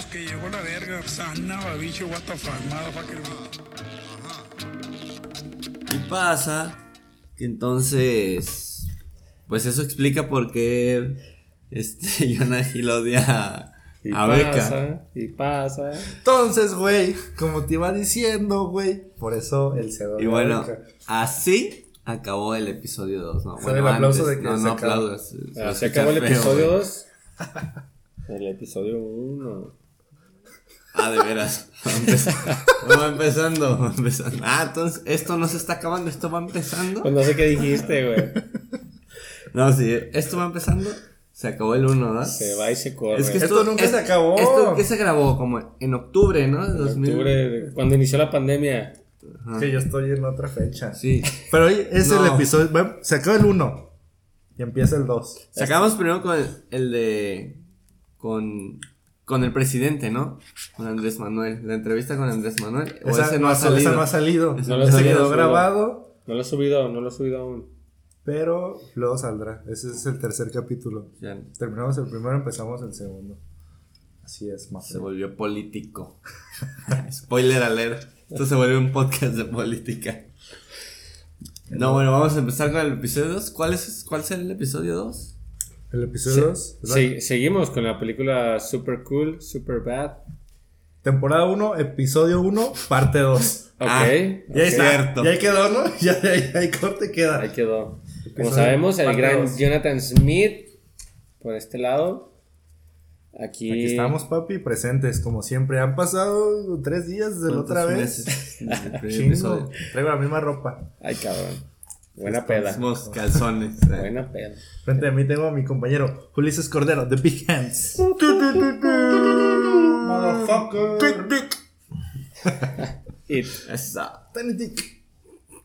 los que llegó la verga. Sana, babicho, what the fuck, motherfucker. Y pasa que entonces, pues eso explica por qué este Jonah Hill odia a, Y a Beca. pasa, y pasa. Entonces, güey, como te iba diciendo, güey, por eso el se Y bueno, así acabó el episodio 2, ¿no? Bueno, el aplauso antes, de que no, se no acabó. aplaudas. Ah, se se acabó el episodio güey. 2. El episodio 1. Ah, de veras. Va empezando. Va empezando, va empezando. Ah, entonces esto no se está acabando, esto va empezando. Pues no sé qué dijiste, güey. No, sí, esto va empezando. Se acabó el 1, ¿no? Se va y se corre. Es que Esto nunca se acabó. Esto que se grabó como en octubre, ¿no? En 2000. octubre, cuando inició la pandemia. Que yo estoy en otra fecha. Sí. Pero hoy es el episodio. bueno, se acaba el 1 y empieza el 2. Sacamos primero con el, el de. Con. Con el presidente, ¿no? Con Andrés Manuel. La entrevista con Andrés Manuel. O Esa, ese no ha salido. esa no ha salido. No lo ha salido, quedó grabado, No lo he subido, no lo he subido aún. pero luego saldrá. Ese es el tercer capítulo. Ya Terminamos el primero, empezamos el segundo. Así es, más. se volvió político. Spoiler alert. Esto se vuelve un podcast de política. No, bueno, vamos a empezar con el episodio 2. ¿Cuál es, cuál es el episodio 2? El episodio 2. Sí, seguimos con la película Super Cool, Super Bad. Temporada 1, episodio 1, parte 2. Ok. Ah, ok. Ya está. Cierto. Ya ahí quedó, ¿no? Ya, ya, ya, ahí corte queda. Ahí quedó. Como Episodio sabemos, el gran dos. Jonathan Smith, por este lado. Aquí, Aquí estamos, papi, presentes, como siempre. Han pasado tres días desde la otra ¿Cuántos vez. Chingo. episodio? Traigo la misma ropa. Ay, cabrón. Buena peda. Mismos calzones. Buena peda. Frente a mí tengo a mi compañero Ulises Cordero, The Big Hands. Motherfucker.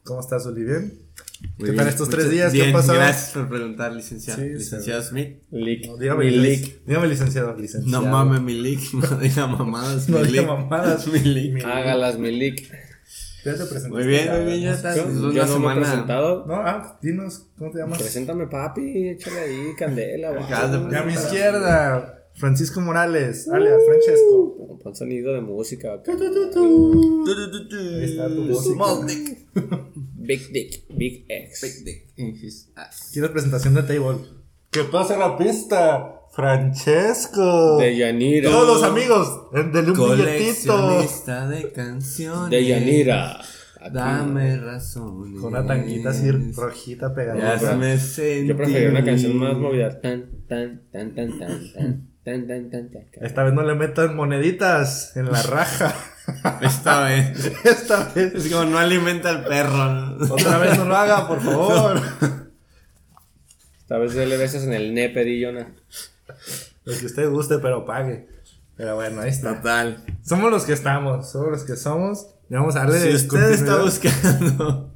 ¿Cómo estás, Uli? ¿Bien? Muy ¿Qué bien. tal estos tres días? ¿Qué Bien, ha pasado? Gracias por preguntar, licenciado. Sí, licenciado Smith. Lick. No, dígame, Mi lic- lick. dígame licenciado, No licenciado. mames, mi lick. No diga mamadas. No mi diga lick. mamadas. Mi lick. Mi- Hágalas, mi lick. Ya te presentaste. Muy bien, muy bien, ya está. Yo, no me he presentado. No, ah, dinos, ¿cómo te llamas? Preséntame, papi. Échale ahí candela. Bajo. Y a mi izquierda, Francisco Morales, alias Francesco. Pon sonido de música. acá. Ahí está tu música. Small dick. Big Dick. Big X. Big dick in his ass. ¿Quieres presentación de table? Que pase la pista, Francesco. De Yanira. Todos los amigos. Del un billetito. de canciones. De Yanira. Dame razón. Con una tanguita así rojita pegada. Ya me sentí. Yo prefería una canción más movida. Tan, tan, tan, tan, tan, tan. Tan, tan, tan, tan, Esta vez no le metan moneditas en la raja. Esta vez. Esta vez. Es como no alimenta al perro. Otra vez no lo haga, por favor. Esta vez le besas en el nepe, Dillona. Lo que usted guste, pero pague. Pero bueno, ahí está. Total. Somos los que estamos, somos los que somos. Y vamos a darle Si usted está buscando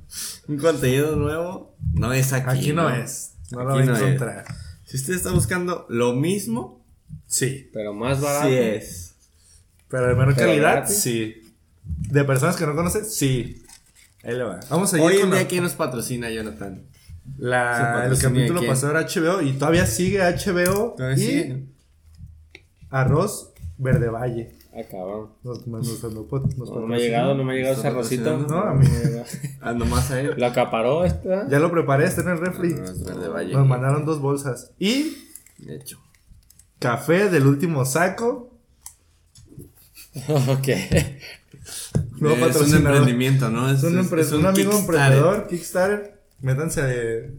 un contenido nuevo, no es aquí. Aquí no es. No lo va a no es. encontrar. Si usted está buscando lo mismo, Sí. Pero más barato. sí es. Pero de menor ¿Pero calidad, gratis? sí. De personas que no conoce, sí. Ahí le va. Vamos a ir Hoy en día, la- ¿quién nos patrocina, Jonathan? La- el capítulo pasado era HBO y todavía sigue HBO Todavía y sigue. Arroz Verde Valle. Ah, cabrón. Nos, nos, nos, nos- nos No, no me ha llegado, no me ha llegado ese arrocito. No, a mí. Ah, nomás a él. Lo acaparó esta. Ya lo preparé, está en el refri. No, Verde Valle. Nos mandaron dos bolsas. Y De hecho. café del último saco. ok. Nuevo es un emprendimiento, ¿no? Es un, es un amigo emprendedor, Kickstarter. Métanse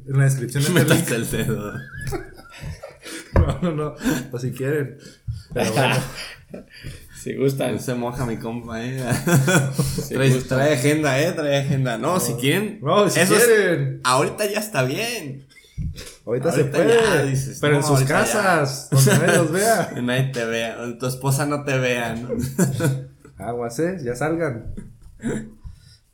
en la descripción de. Métase el dedo. No, no, no. O si quieren. Pero bueno. Si gustan. Se moja mi compa, eh. Si trae, agenda, eh. Trae agenda. No, si quieren. No, si eso es- quieren. ahorita ya está bien. Ahorita, se puede. ya dices, pero en no, sus ahorita ya. casas, donde nadie los vea. Que nadie te vea. o Tu esposa no te vea, ¿no? Aguas, eh. Ya salgan.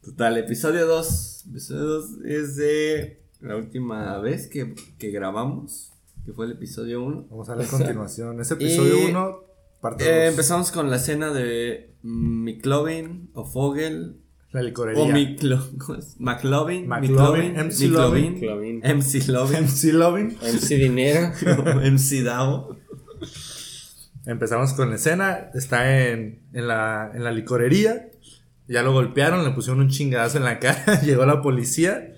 Total, episodio 2. Episodio 2 es de la última vez que, que grabamos, que fue el episodio 1. Vamos a ver a continuación. Ese episodio Y- 1, parte 2. Eh, empezamos con la escena de McLovin o Fogel La licorería. o Miclo, ¿cómo es? McLovin, McLovin, McLovin, MC McLovin, Lovin. MC Lovin, MC Loving. MC Dinera. MC Davo. Empezamos con la escena. Está en, en, la, en la licorería. Ya lo golpearon, le pusieron un chingadazo en la cara. Llegó la policía.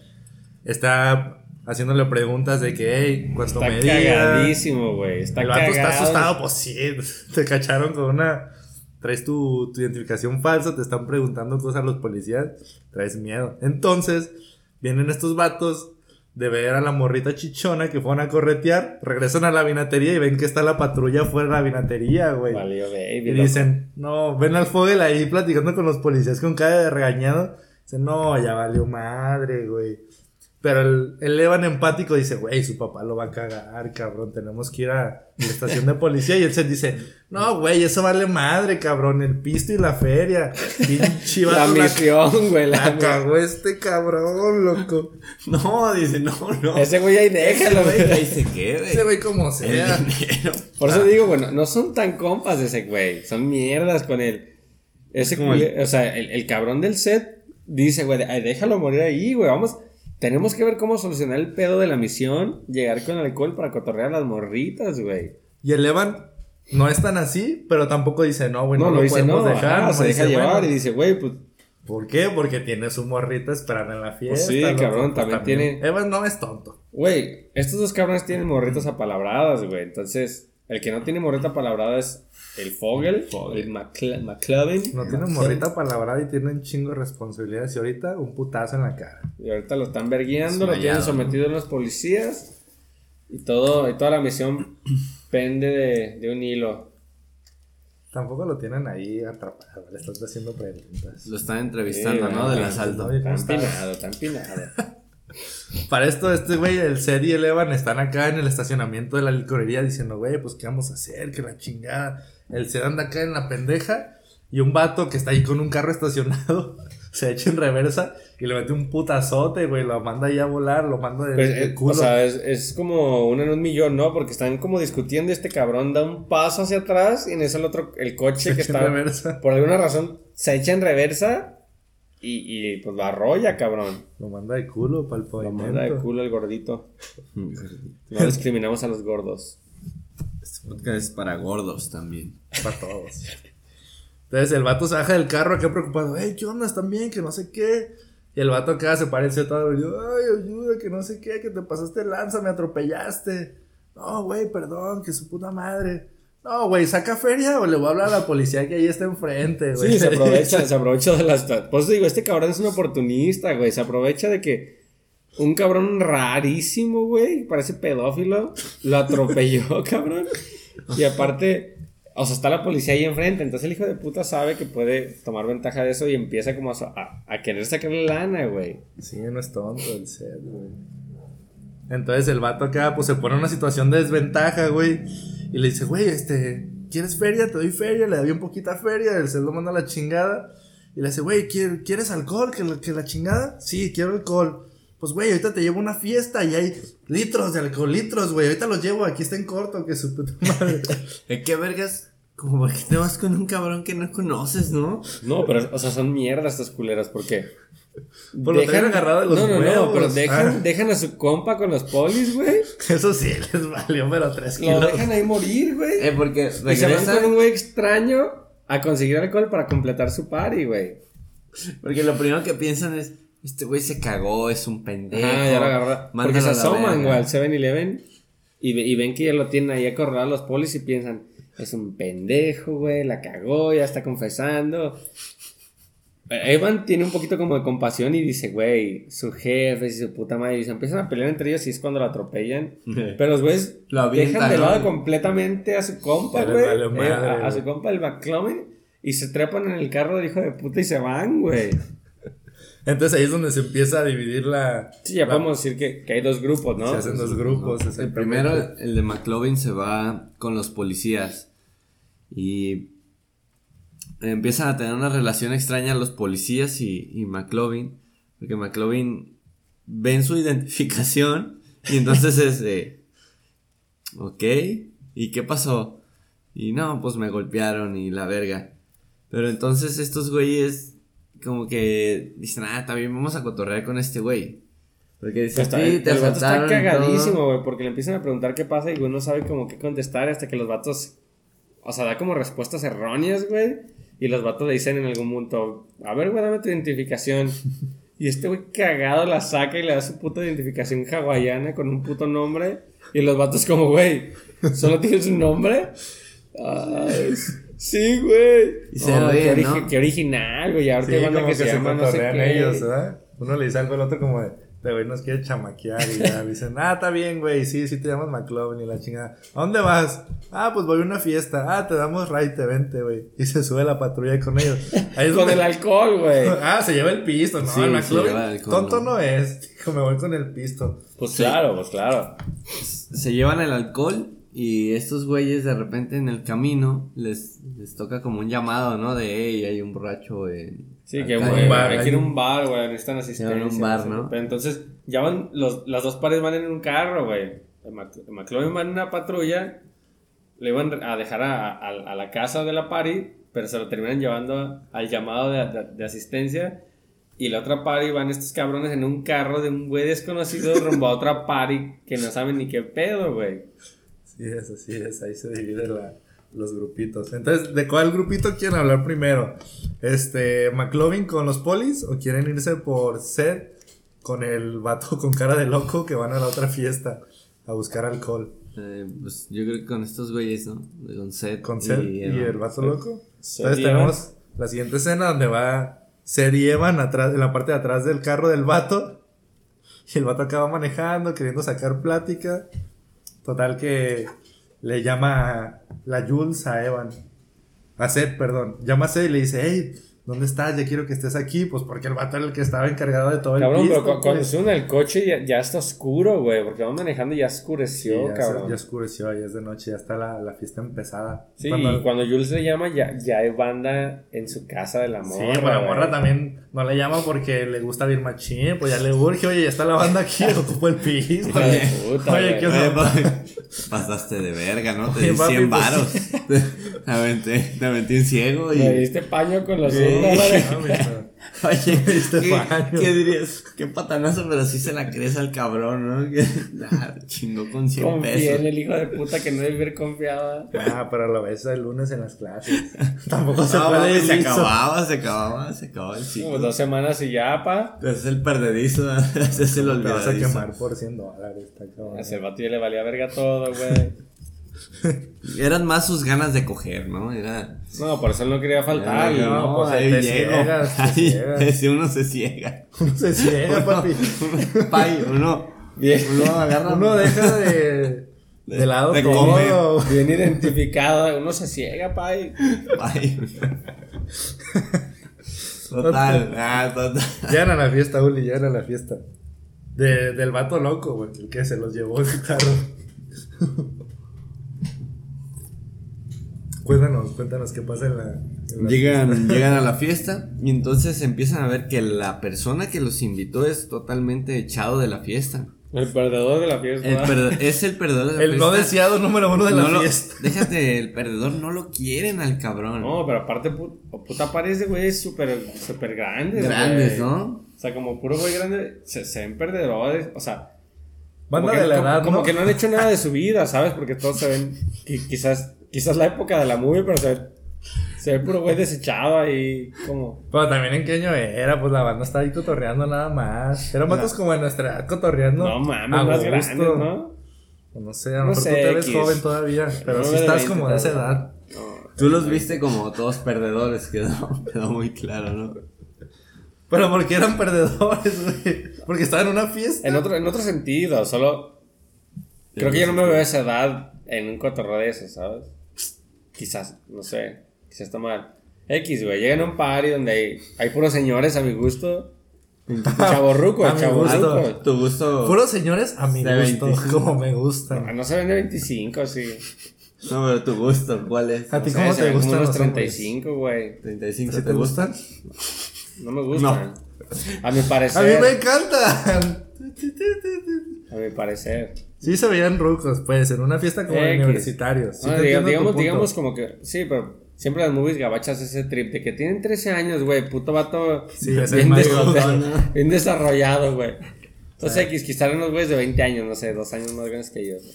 Está haciéndole preguntas de que, hey, cuánto Está medía. cagadísimo, güey. Está El vato está asustado, pues sí. Te cacharon con una. Traes tu, tu identificación falsa, te están preguntando cosas los policías, traes miedo. Entonces, vienen estos vatos de ver a la morrita chichona que fueron a corretear, regresan a la vinatería y ven que está la patrulla fuera de la vinatería, güey. Valió, baby. Y dicen, no, ven al Fogel ahí platicando con los policías con cara de regañado. Dicen, no, ya valió madre, güey. Pero el, el Evan empático dice, güey, su papá lo va a cagar, cabrón. Tenemos que ir a la estación de policía. Y él se dice, no, güey, eso vale madre, cabrón. El pisto y la feria. Pinche La misión, güey. La, la cagó este cabrón, loco. No, dice, no, no. Ese güey ahí déjalo, güey güey. ahí se quede. Ese güey como sea. dinero. Por eso digo, bueno, no son tan compas de ese güey. Son mierdas con él. Ese Como cule- o sea, el, el cabrón del set dice, güey, "Ay, déjalo morir ahí, güey. Vamos, tenemos que ver cómo solucionar el pedo de la misión, llegar con alcohol para cotorrear a las morritas, güey. Y el Evan no es tan así, pero tampoco dice, no, güey, no, No, lo dice, podemos no, dejar. ajá, se deja dice, llevar bueno, y dice, güey, pues ¿Por qué? Porque tiene su morrita esperando en la fiesta. sí, loco, cabrón, pues también tiene- Evan no es tonto. Güey, estos dos cabrones tienen morritas apalabradas, güey. Entonces, el que no tiene morrita apalabrada es el Fogel, el Macla- McLovin. No tiene morrita palabrada y tiene un chingo de responsabilidades. Y ahorita un putazo en la cara. Y ahorita lo están verguiando, lo tienen sometido en los policías. Y todo, y toda la misión pende de, de un hilo. Tampoco lo tienen ahí atrapado. Le estás haciendo preguntas. Lo están entrevistando, Sí, ¿no? Del asalto. Oye, ¿cómo Tan pinado, tan pinado. Para esto, este güey, el Sed y el Evan están acá en el estacionamiento de la licorería diciendo, güey, pues qué vamos a hacer, que la chingada. El Sed anda acá en la pendeja y un vato que está ahí con un carro estacionado se echa en reversa y le mete un putazote, güey, lo manda ahí a volar, lo manda de, Pues, de eh, culo. o sea, es, es como uno en un millón, ¿no? Porque están como discutiendo este cabrón da un paso hacia atrás y en eso el otro, el coche se que está, reversa. por alguna razón, se echa en reversa y, y pues lo arrolla, cabrón. Lo manda de culo para el Lo manda de culo el gordito. No discriminamos a los gordos. Podcast es para gordos también. Para todos. Entonces el vato se baja del carro acá preocupado. Hey, ¿qué onda? ¿Están bien? Que no sé qué. Y el vato acá se parece todo. Y yo, ay, ayuda, que no sé qué, que te pasaste lanza, me atropellaste. No, güey, perdón, que su puta madre. No, güey, saca feria o le voy a hablar a la policía que ahí está enfrente, güey. Sí, se aprovecha, se aprovecha de las... Por eso digo, este cabrón es un oportunista, güey. Se aprovecha de que un cabrón rarísimo, güey, parece pedófilo, lo atropelló, cabrón. Y aparte, o sea, está la policía ahí enfrente. Entonces el hijo de puta sabe que puede tomar ventaja de eso y empieza como a, a, a querer sacarle lana, güey. Sí, no es tonto el set, güey. Entonces el vato acá, pues se pone en una situación de desventaja, güey. Y le dice, güey, este, ¿quieres feria? Te doy feria. Le da bien poquita feria. El set lo manda a la chingada. Y le dice, güey, ¿quier- ¿quieres alcohol? ¿Que la, que la chingada? Sí, quiero alcohol. Pues, güey, ahorita te llevo una fiesta y hay litros de alcohol, litros, güey. Ahorita los llevo, aquí está en corto, que su puta madre. ¿De qué vergas? Como porque te vas con un cabrón que no conoces, ¿no? No, pero, o sea, son mierdas estas culeras, porque... Pues lo traen agarrado de los No, no, no, pero dejan, Ah. dejan a su compa con los polis, güey. Eso sí, les valió, pero tres Lo kilos. dejan ahí morir, güey. Eh, porque Y se van regresa. con un güey extraño a conseguir alcohol para completar su party, güey. Porque lo primero que piensan es: Este güey se cagó, es un pendejo. Ah, ya lo agarró. Porque se asoman, güey, al 7-Eleven y, y ven que ya lo tienen ahí acorralado los polis y piensan, es un pendejo, güey, la cagó, ya está confesando. Eh, Evan tiene un poquito como de compasión y dice, güey, su jefe y su puta madre, y se empiezan a pelear entre ellos y es cuando lo atropellan. Pero los güeyes Lo dejan de lado completamente a su compa, güey. eh, a, su compa, el McClomin, y se trepan en el carro del hijo de puta y se van, güey. Entonces ahí es donde se empieza a dividir la. Sí, ya la- podemos decir que, que hay dos grupos, ¿no? Se hacen dos grupos. El primero, el de McLovin, se va con los policías. Y empiezan a tener una relación extraña los policías y, y McLovin. Porque McLovin ven su identificación y entonces es de. Ok, ¿y qué pasó? Y no, pues me golpearon y la verga. Pero entonces estos güeyes, como que dicen, ah, también vamos a cotorrear con este güey. Porque dicen, Está, sí, el, te el vato está asaltaron y todo". cagadísimo, güey, porque le empiezan a preguntar qué pasa y güey no sabe como qué contestar hasta que los vatos o sea, da como respuestas erróneas, güey. Y los vatos le dicen en algún punto, a ver, güey, dame tu identificación. Y este güey cagado la saca y le da su puta identificación hawaiana con un puto nombre. Y los vatos como, güey, ¿solo tienes un nombre? Ay, sí, güey. Y se ríen, qué, ¿no? qué original, güey. Ahorita Sí, como que se llama no sé qué. ellos, ¿verdad? Uno le dice algo al otro como de, "Este güey nos quiere chamaquear y ya dicen, ah, está bien, güey, sí, sí te llamas McLovin y la chingada. ¿A dónde vas? Ah, pues voy a una fiesta. Ah, te damos raite, vente, güey. Y se sube la patrulla con ellos. Ahí es Con donde- el alcohol, güey. Ah, se lleva el pisto, no, Sí, el McLovin. lleva el alcohol, tonto ¿no? no es. Dijo, me voy con el pisto. Pues claro, pues claro. Se llevan el alcohol y estos güeyes de repente en el camino les, les toca como un llamado, ¿no? De, hey, hay un borracho en... Sí, que acá en- bar, hay hay que ir a un- un bar, güey, necesitan asistencia. Llevan un bar, ¿no? Pero entonces, ya van, los, las dos pares van en un carro, güey. McLovin va en una patrulla, le iban a dejar a, a- a la casa de la party, pero se lo terminan llevando al llamado de, de- de asistencia. Y la otra party van estos cabrones en un carro de un güey desconocido rumbo a otra party que no saben ni qué pedo, güey. Sí, es así es. Ahí se dividen la- los grupitos. Entonces, ¿de cuál grupito quieren hablar primero? Este, ¿McLovin con los polis o quieren irse por Seth con el vato con cara de loco que van a la otra fiesta a buscar alcohol? Eh, pues yo creo que con estos güeyes, ¿no? Con Seth. ¿Con Seth y, el vato loco? Seth Entonces tenemos la siguiente escena donde va Seth y Evan atrás, en la parte de atrás del carro del vato. Y el vato acaba manejando, queriendo sacar plática. Total que le llama la Jules a Evan. A Seth, perdón. Llama a y le dice, hey, ¿dónde estás? Ya quiero que estés aquí. Pues porque el vato era el que estaba encargado de todo el Cabrón, pero cu- cuando pues. suben al coche ya, ya está oscuro, güey, porque van manejando y ya Sí, oscureció, ya, se- cabrón. ya oscureció, ya es de noche, ya está la, la fiesta empezada. Sí, Cuando- y cuando Jules le llama, ya, ya hay banda en su casa de la Sí, morra. pero la morra también no le llama porque le gusta bien machín, pues ya le urge, oye, ya está la banda aquí, ocupo el piso. Puta, oye. ¿qué onda? pasaste de verga, ¿no? Te di papi, 100 pues, varos. Te aventé, te aventé un ciego y... Me diste paño con los Sí. 100 dólares. Oye, Este ¿qué, qué dirías? Qué patanazo, pero sí se la crees al cabrón, ¿no? Nah, chingó con 100 Confié pesos. en el hijo de puta que no debe haber confiado. Ah, pero lo ves el lunes en las clases. Tampoco se No, puede se acababa, se acababa, se acababa el Como ciclo. dos semanas y ya, pa. Ese es el perdedizo, ese es el Te vas a olvidadizo. quemar por 100 dólares, está cabrón. A ese vato ya le valía verga todo, güey. Eran más sus ganas de coger, ¿no? Era... No, por eso no quería faltar. no, ¿no? pues, ahí te Ahí, si uno se ciega. Uno se ciega, papi. Pay, uno, Bien. uno agarra... Uno deja de, de lado de todo. Bien identificado. Uno se ciega, pa. y- Pay. Total, ah, total. Llegan a la fiesta, Uli, llegan a la fiesta. De, del vato loco, güey, el que se los llevó su carro. Cuéntanos, cuéntanos qué pasa en la. en la Llegan, llegan a la fiesta y entonces empiezan a ver que la persona que los invitó es totalmente echado de la fiesta. El perdedor de la fiesta. El es el perdedor de la El fiesta. no deseado número uno de la lo- fiesta. déjate, el perdedor no lo quieren al cabrón. No, pero aparte, pu- puta parece, güey, súper, súper grandes, Grandes, güey. ¿no? O sea, como puro güey grande, se, se ven perdedores, o sea... Banda como que, de la como- edad, como ¿no? que no han hecho nada de su vida, ¿sabes? Porque todos se ven, qui- quizás, quizás la época de la movie, pero se ve, se ve puro güey desechado ahí, como... Pero también en qué año era, pues la banda estaba ahí cotorreando nada más. Eran vatos como de nuestra edad cotorreando. No mames, a más gusto. grandes, ¿no? O No sé, a lo No mejor sé, tú te ves X. joven todavía, pero No si estás 20 como de esa edad. No. Tú los viste como todos perdedores, quedó, quedó muy claro, ¿no? Pero porque eran perdedores, güey. Porque estaban en una fiesta. En otro, en otro sentido, solo... Creo que yo no me veo a esa edad en un cotorreo de eso, ¿sabes? Quizás, no sé, quizás está mal. X, güey, llegan a un party donde hay, hay puros señores a mi gusto. Chaborruco, A mi chaborruco. gusto. Tu gusto. Puros señores a mi gusto, 25. como me Ah, gustan. No se ven de 25, sí. No, pero tu gusto, ¿cuál es? ¿A ti No sé, cómo se te gustan los hombres? 35, güey. 35, ¿Sí ¿sí te gustan? No me gustan. A mi parecer. A mí me encantan. A mi parecer. Sí se veían rucos, pues, en una fiesta como de universitarios. Sí No, diga- digamos, digamos como que. Sí, pero siempre las movies gabachas ese trip de que tienen 13 años, güey. Puto vato. Sí, es bien, más des- bigotón, bien desarrollado, güey. Entonces, X, quizás unos güeyes de 20 años, no sé, dos años más grandes que yo. güey.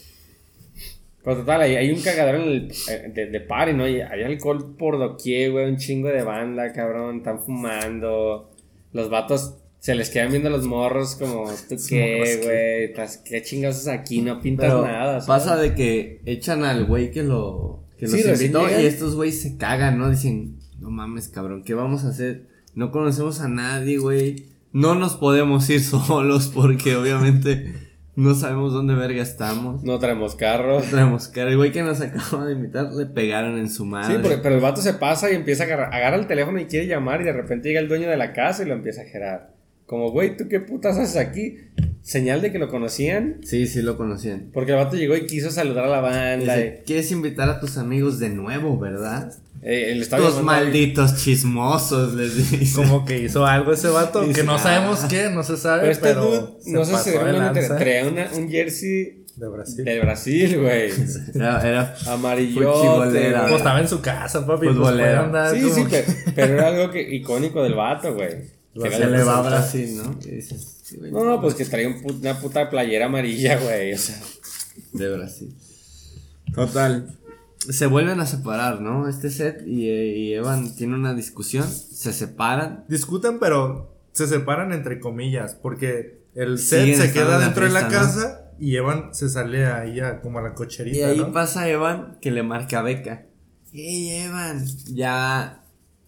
Pero total, hay, hay un cagadero en el, eh, de, de party, ¿no? Y hay alcohol por doquier, güey, un chingo de banda, cabrón, están fumando. Los vatos se les quedan viendo los morros como, ¿tú qué, güey? ¿Qué chingados aquí? No pintas Pero nada. ¿sabes? pasa de que echan al güey que lo que Sí, los recién invitó y estos güeyes se cagan, ¿no? Dicen, no mames, cabrón, ¿qué vamos a hacer? No conocemos a nadie, güey. No nos podemos ir solos porque obviamente no sabemos dónde verga estamos. No traemos carro. Traemos cara. El güey que nos acaba de invitar le pegaron en su madre. Sí, porque- pero el vato se pasa y empieza a agarrar, agarra el teléfono y quiere llamar y de repente llega el dueño de la casa y lo empieza a gerar. Como, güey, ¿tú qué putas haces aquí? Señal de que lo conocían. Sí, sí lo conocían. Porque el vato llegó y quiso saludar a la banda. Dice, ¿quieres invitar a tus amigos de nuevo, verdad? Eh, Los malditos chismosos, les dice. Como que hizo algo ese vato, Dice, que no sabemos ah. qué, no se sabe, Pero pero, este dude, no sé pasó si de traía una- un jersey de Brasil. del Brasil, güey. Era, era güey. Pues estaba en su casa, papi. Pues Futbolero. puede andar Sí, sí, que- pero, pero era algo que, icónico del vato, güey. Que Se le va a. Brasil, ¿no? Y dices, sí, güey, No, pues que traía un una puta playera amarilla, güey. O sea, De Brasil. Total. Se vuelven a separar, ¿no? Este set y, eh, y Evan tiene una discusión. Se separan. Discuten, pero se separan entre comillas, porque el set se queda la dentro de la ¿no? casa y Evan se sale ahí a, como a la cocherita, Y ahí ¿no? pasa Evan que le marca a Beca. Hey, Evan. Ya.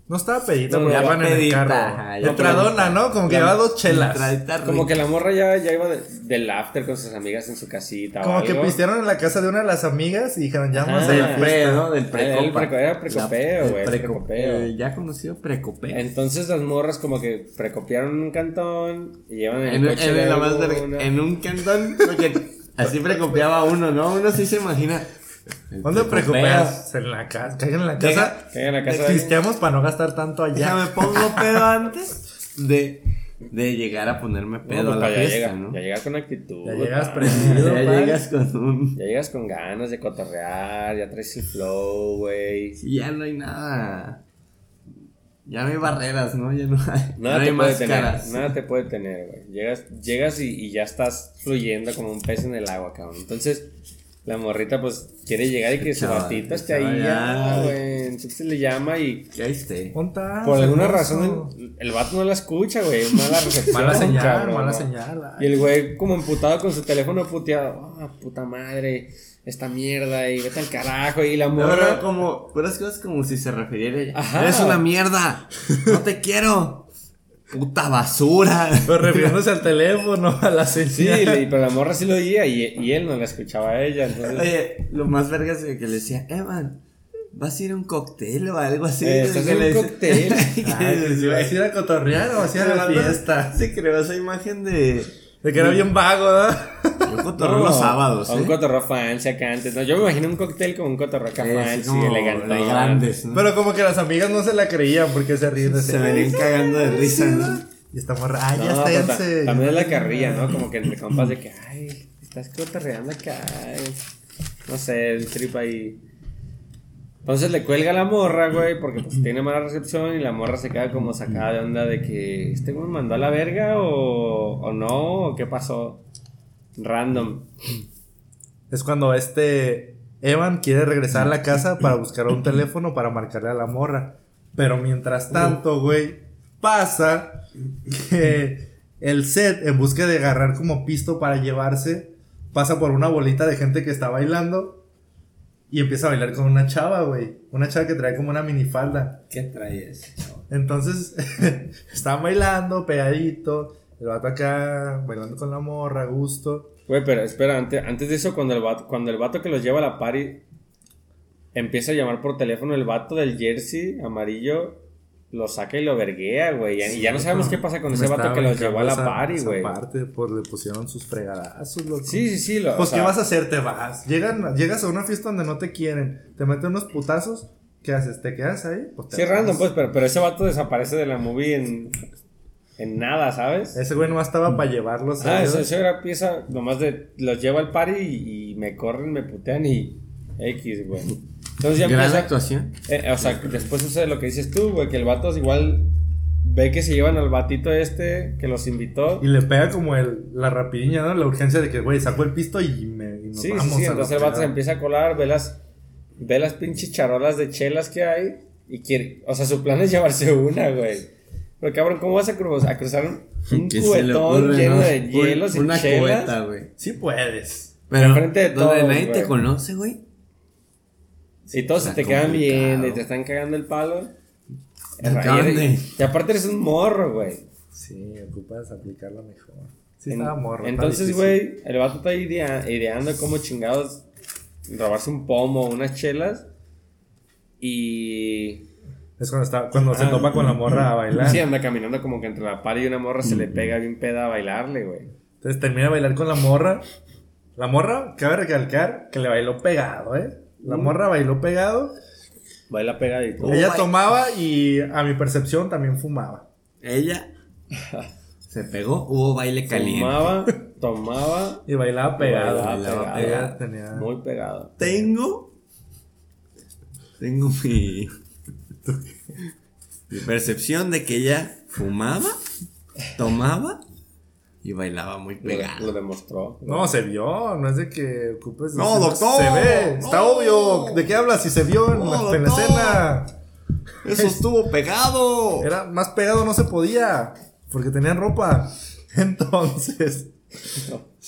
No estaba pedita, No, pero ya iban en el pedita, carro. ajá, ya Entradona, pedita. ¿no? Como que llevaba dos chelas. como que la morra ya, ya iba de- del after con sus amigas en su casita. o Como que algo. pistearon en la casa de una de las amigas y dijeron, ya vamos a Del pre. ¿no? Del El precopa. preco- era precopeo, güey, precopeo. el ya conocido precopeo. Entonces las morras como que precopiaron un cantón y llevan en el En, coche en de la más una- verga- en un cantón, porque así precopiaba uno, ¿no? Uno sí se imagina. ¿Dónde precopeo. preocupas? En la casa. Caigan en la casa. Caigan en la casa para no gastar tanto allá. Déjame pongo pedo antes de, de llegar a ponerme No, pedo pues, a la ya, fiesta, llega, ¿no? ya llegas con actitud. Ya llegas prendido, Ya llegas con un. Ya llegas con ganas de cotorrear, ya traes el flow, güey. y Ya no hay nada. Ya no hay barreras, ¿no? Ya no hay, Nada no te puede tener, nada te puede tener, güey. Llegas, llegas y, y ya estás fluyendo como un pez en el agua, cabrón. Entonces, la morrita, pues, quiere llegar y que su batito esté ahí ya, güey. Entonces le llama y Ya esté. Ponta, por alguna razón el, el vato no la escucha, güey. Mala recepción. Mala señal, cabrón, mala ¿no? señal. Y el güey como emputado con su teléfono puteado. Ah, puta madre, esta mierda y vete al carajo. Y la No, morra... no, como, puras cosas como si se refiriera a ella. Ajá. Eres una mierda. No te quiero. Puta basura. Pero refiriéndose al teléfono, a la señal. Sí, pero la morra sí lo oía y, y él no la escuchaba a ella. Entonces, Oye, lo más verga es que le decía, Evan, ¿vas a ir a un cóctel o algo así? Eh, estás en un cóctel. Decía, vas a ir a cotorrear o vas a ir a la fiesta. Sí, creo esa imagen de. De que era bien vago, ¿verdad? Yo cotorreo no, los sábados, Un ¿eh? cotorreo fancy acá antes. No, yo me imagino un cóctel con un cotorreo acá fancy, como elegante. de grandes, ¿no? Pero como que las amigas no se la creían porque se ríen de se venían cagando de risa, ¿no? Y estamos, ay, No, ya está, se- también es la carrilla, ¿no? Como que entre compas de que, ay, estás cotorreando acá. No sé, el trip ahí. Entonces le cuelga la morra, güey, porque pues tiene mala recepción y la morra se queda como sacada de onda de que este güey mandó a la verga o, o no, o qué pasó. Random. Es cuando este Evan quiere regresar a la casa para buscar un teléfono para marcarle a la morra. Pero mientras tanto, güey, pasa que el set, en busca de agarrar como pisto para llevarse, pasa por una bolita de gente que está bailando y empieza a bailar con una chava, güey. Una chava que trae como una minifalda. ¿Qué traes? Entonces, estaban bailando, pegadito. El vato acá bailando con la morra, a gusto. Güey, pero espera, antes, antes de eso, cuando el, vato, cuando el vato que los lleva a la party empieza a llamar por teléfono, el vato del jersey amarillo lo saca y lo verguea, güey. Y ya no sabemos qué pasa con ese vato que los llevó a la esa- party, esa güey. parte, pues le pusieron sus fregadazos, loco. Sí, sí, sí. Lo, Pues, sea, ¿qué vas a hacer? Te vas. Llegan, llegas a una fiesta donde no te quieren. Te meten unos putazos. ¿Qué haces? ¿Te quedas ahí? Pues te Sí, vas. random, pues, pero, pero ese vato desaparece de la movie en, en nada, ¿sabes? Ese güey nomás estaba para llevarlos. Ah, eso, eso era pieza nomás de los llevo al party y, y me corren, me putean y X, güey. Entonces ya Gran empieza, actuación. eh, o sea, después sucede lo que dices tú, güey, que el vato igual ve que se llevan al batito este que los invitó. Y le pega como el, la rapidiña, ¿no? La urgencia de que, güey, sacó el pisto y me, y nos Sí, sí, vamos sí. Entonces el vato se empieza a colar, ve las, ve las pinches charolas de chelas que hay y quiere. O sea, su plan es llevarse una, güey. Pero cabrón, ¿cómo vas a, cru- a cruzar un, un ¿Qué se le cubetón ocurre, lleno no? de hielos y Una chelas? cubeta, güey. Sí puedes. Pero de donde nadie te güey. conoce, güey. Y todos se te quedan viendo y te están cagando el palo. Y, aparte eres un morro, güey. Sí, ocupas aplicarla mejor. Sí, En- estaba morro. Entonces, güey, el vato está idea- ideando cómo chingados robarse un pomo, unas chelas. Y. Es cuando, está, cuando se topa con la morra a bailar. Sí, anda caminando como que entre la par y una morra se le pega bien peda a bailarle, güey. Entonces termina de bailar con la morra. La morra, cabe recalcar que le bailó pegado, ¿eh? La morra bailó pegado. Baila pegadito. Ella baila. tomaba y a mi percepción también fumaba. Ella se pegó, hubo baile caliente. Tomaba, tomaba. Y bailaba pegado. bailaba bailaba pegado. Tenía... Muy pegado. Tengo. Tengo mi. mi percepción de que ella fumaba, tomaba y bailaba muy pegado. lo demostró. No, se vio, no es de que ocupes. No, doctor, Se ve, está obvio. ¿De qué hablas? Si se vio en, No, la, en la doctor. escena. Eso estuvo pegado. Era más pegado, no se podía. Porque tenían ropa. Entonces.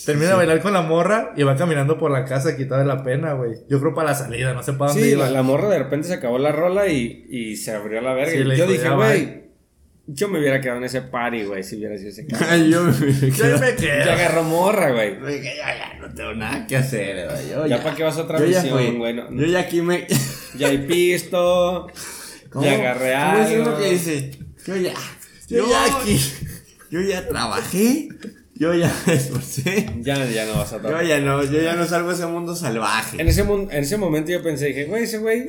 Termina de bailar con la morra y va caminando por la casa quitada de la pena, güey. Yo creo para la salida, no sé para dónde Sí, iba. la, la morra de repente se acabó la rola y, y se abrió la verga. Sí, Y yo dije, "Ya, güey, yo me hubiera quedado en ese party, güey, si hubiera sido ese yo me Yo me quedo. Ya agarró morra, güey. Güey, que ya, ya no tengo nada que hacer, güey. Yo Ya para qué vas a otra yo ya misión, fui. güey. No- Yo ya aquí me. Ya hay pisto. Ya agarré ¿Cómo es algo. que dice? Yo ya. Yo Yo, ya aquí. Yo ya trabajé. Yo ya me esforcé. Ya, ya no vas a Yo otra. ya no, yo ya no salgo a ese mundo salvaje. En ese, mon- en ese momento yo pensé, dije, güey, ese güey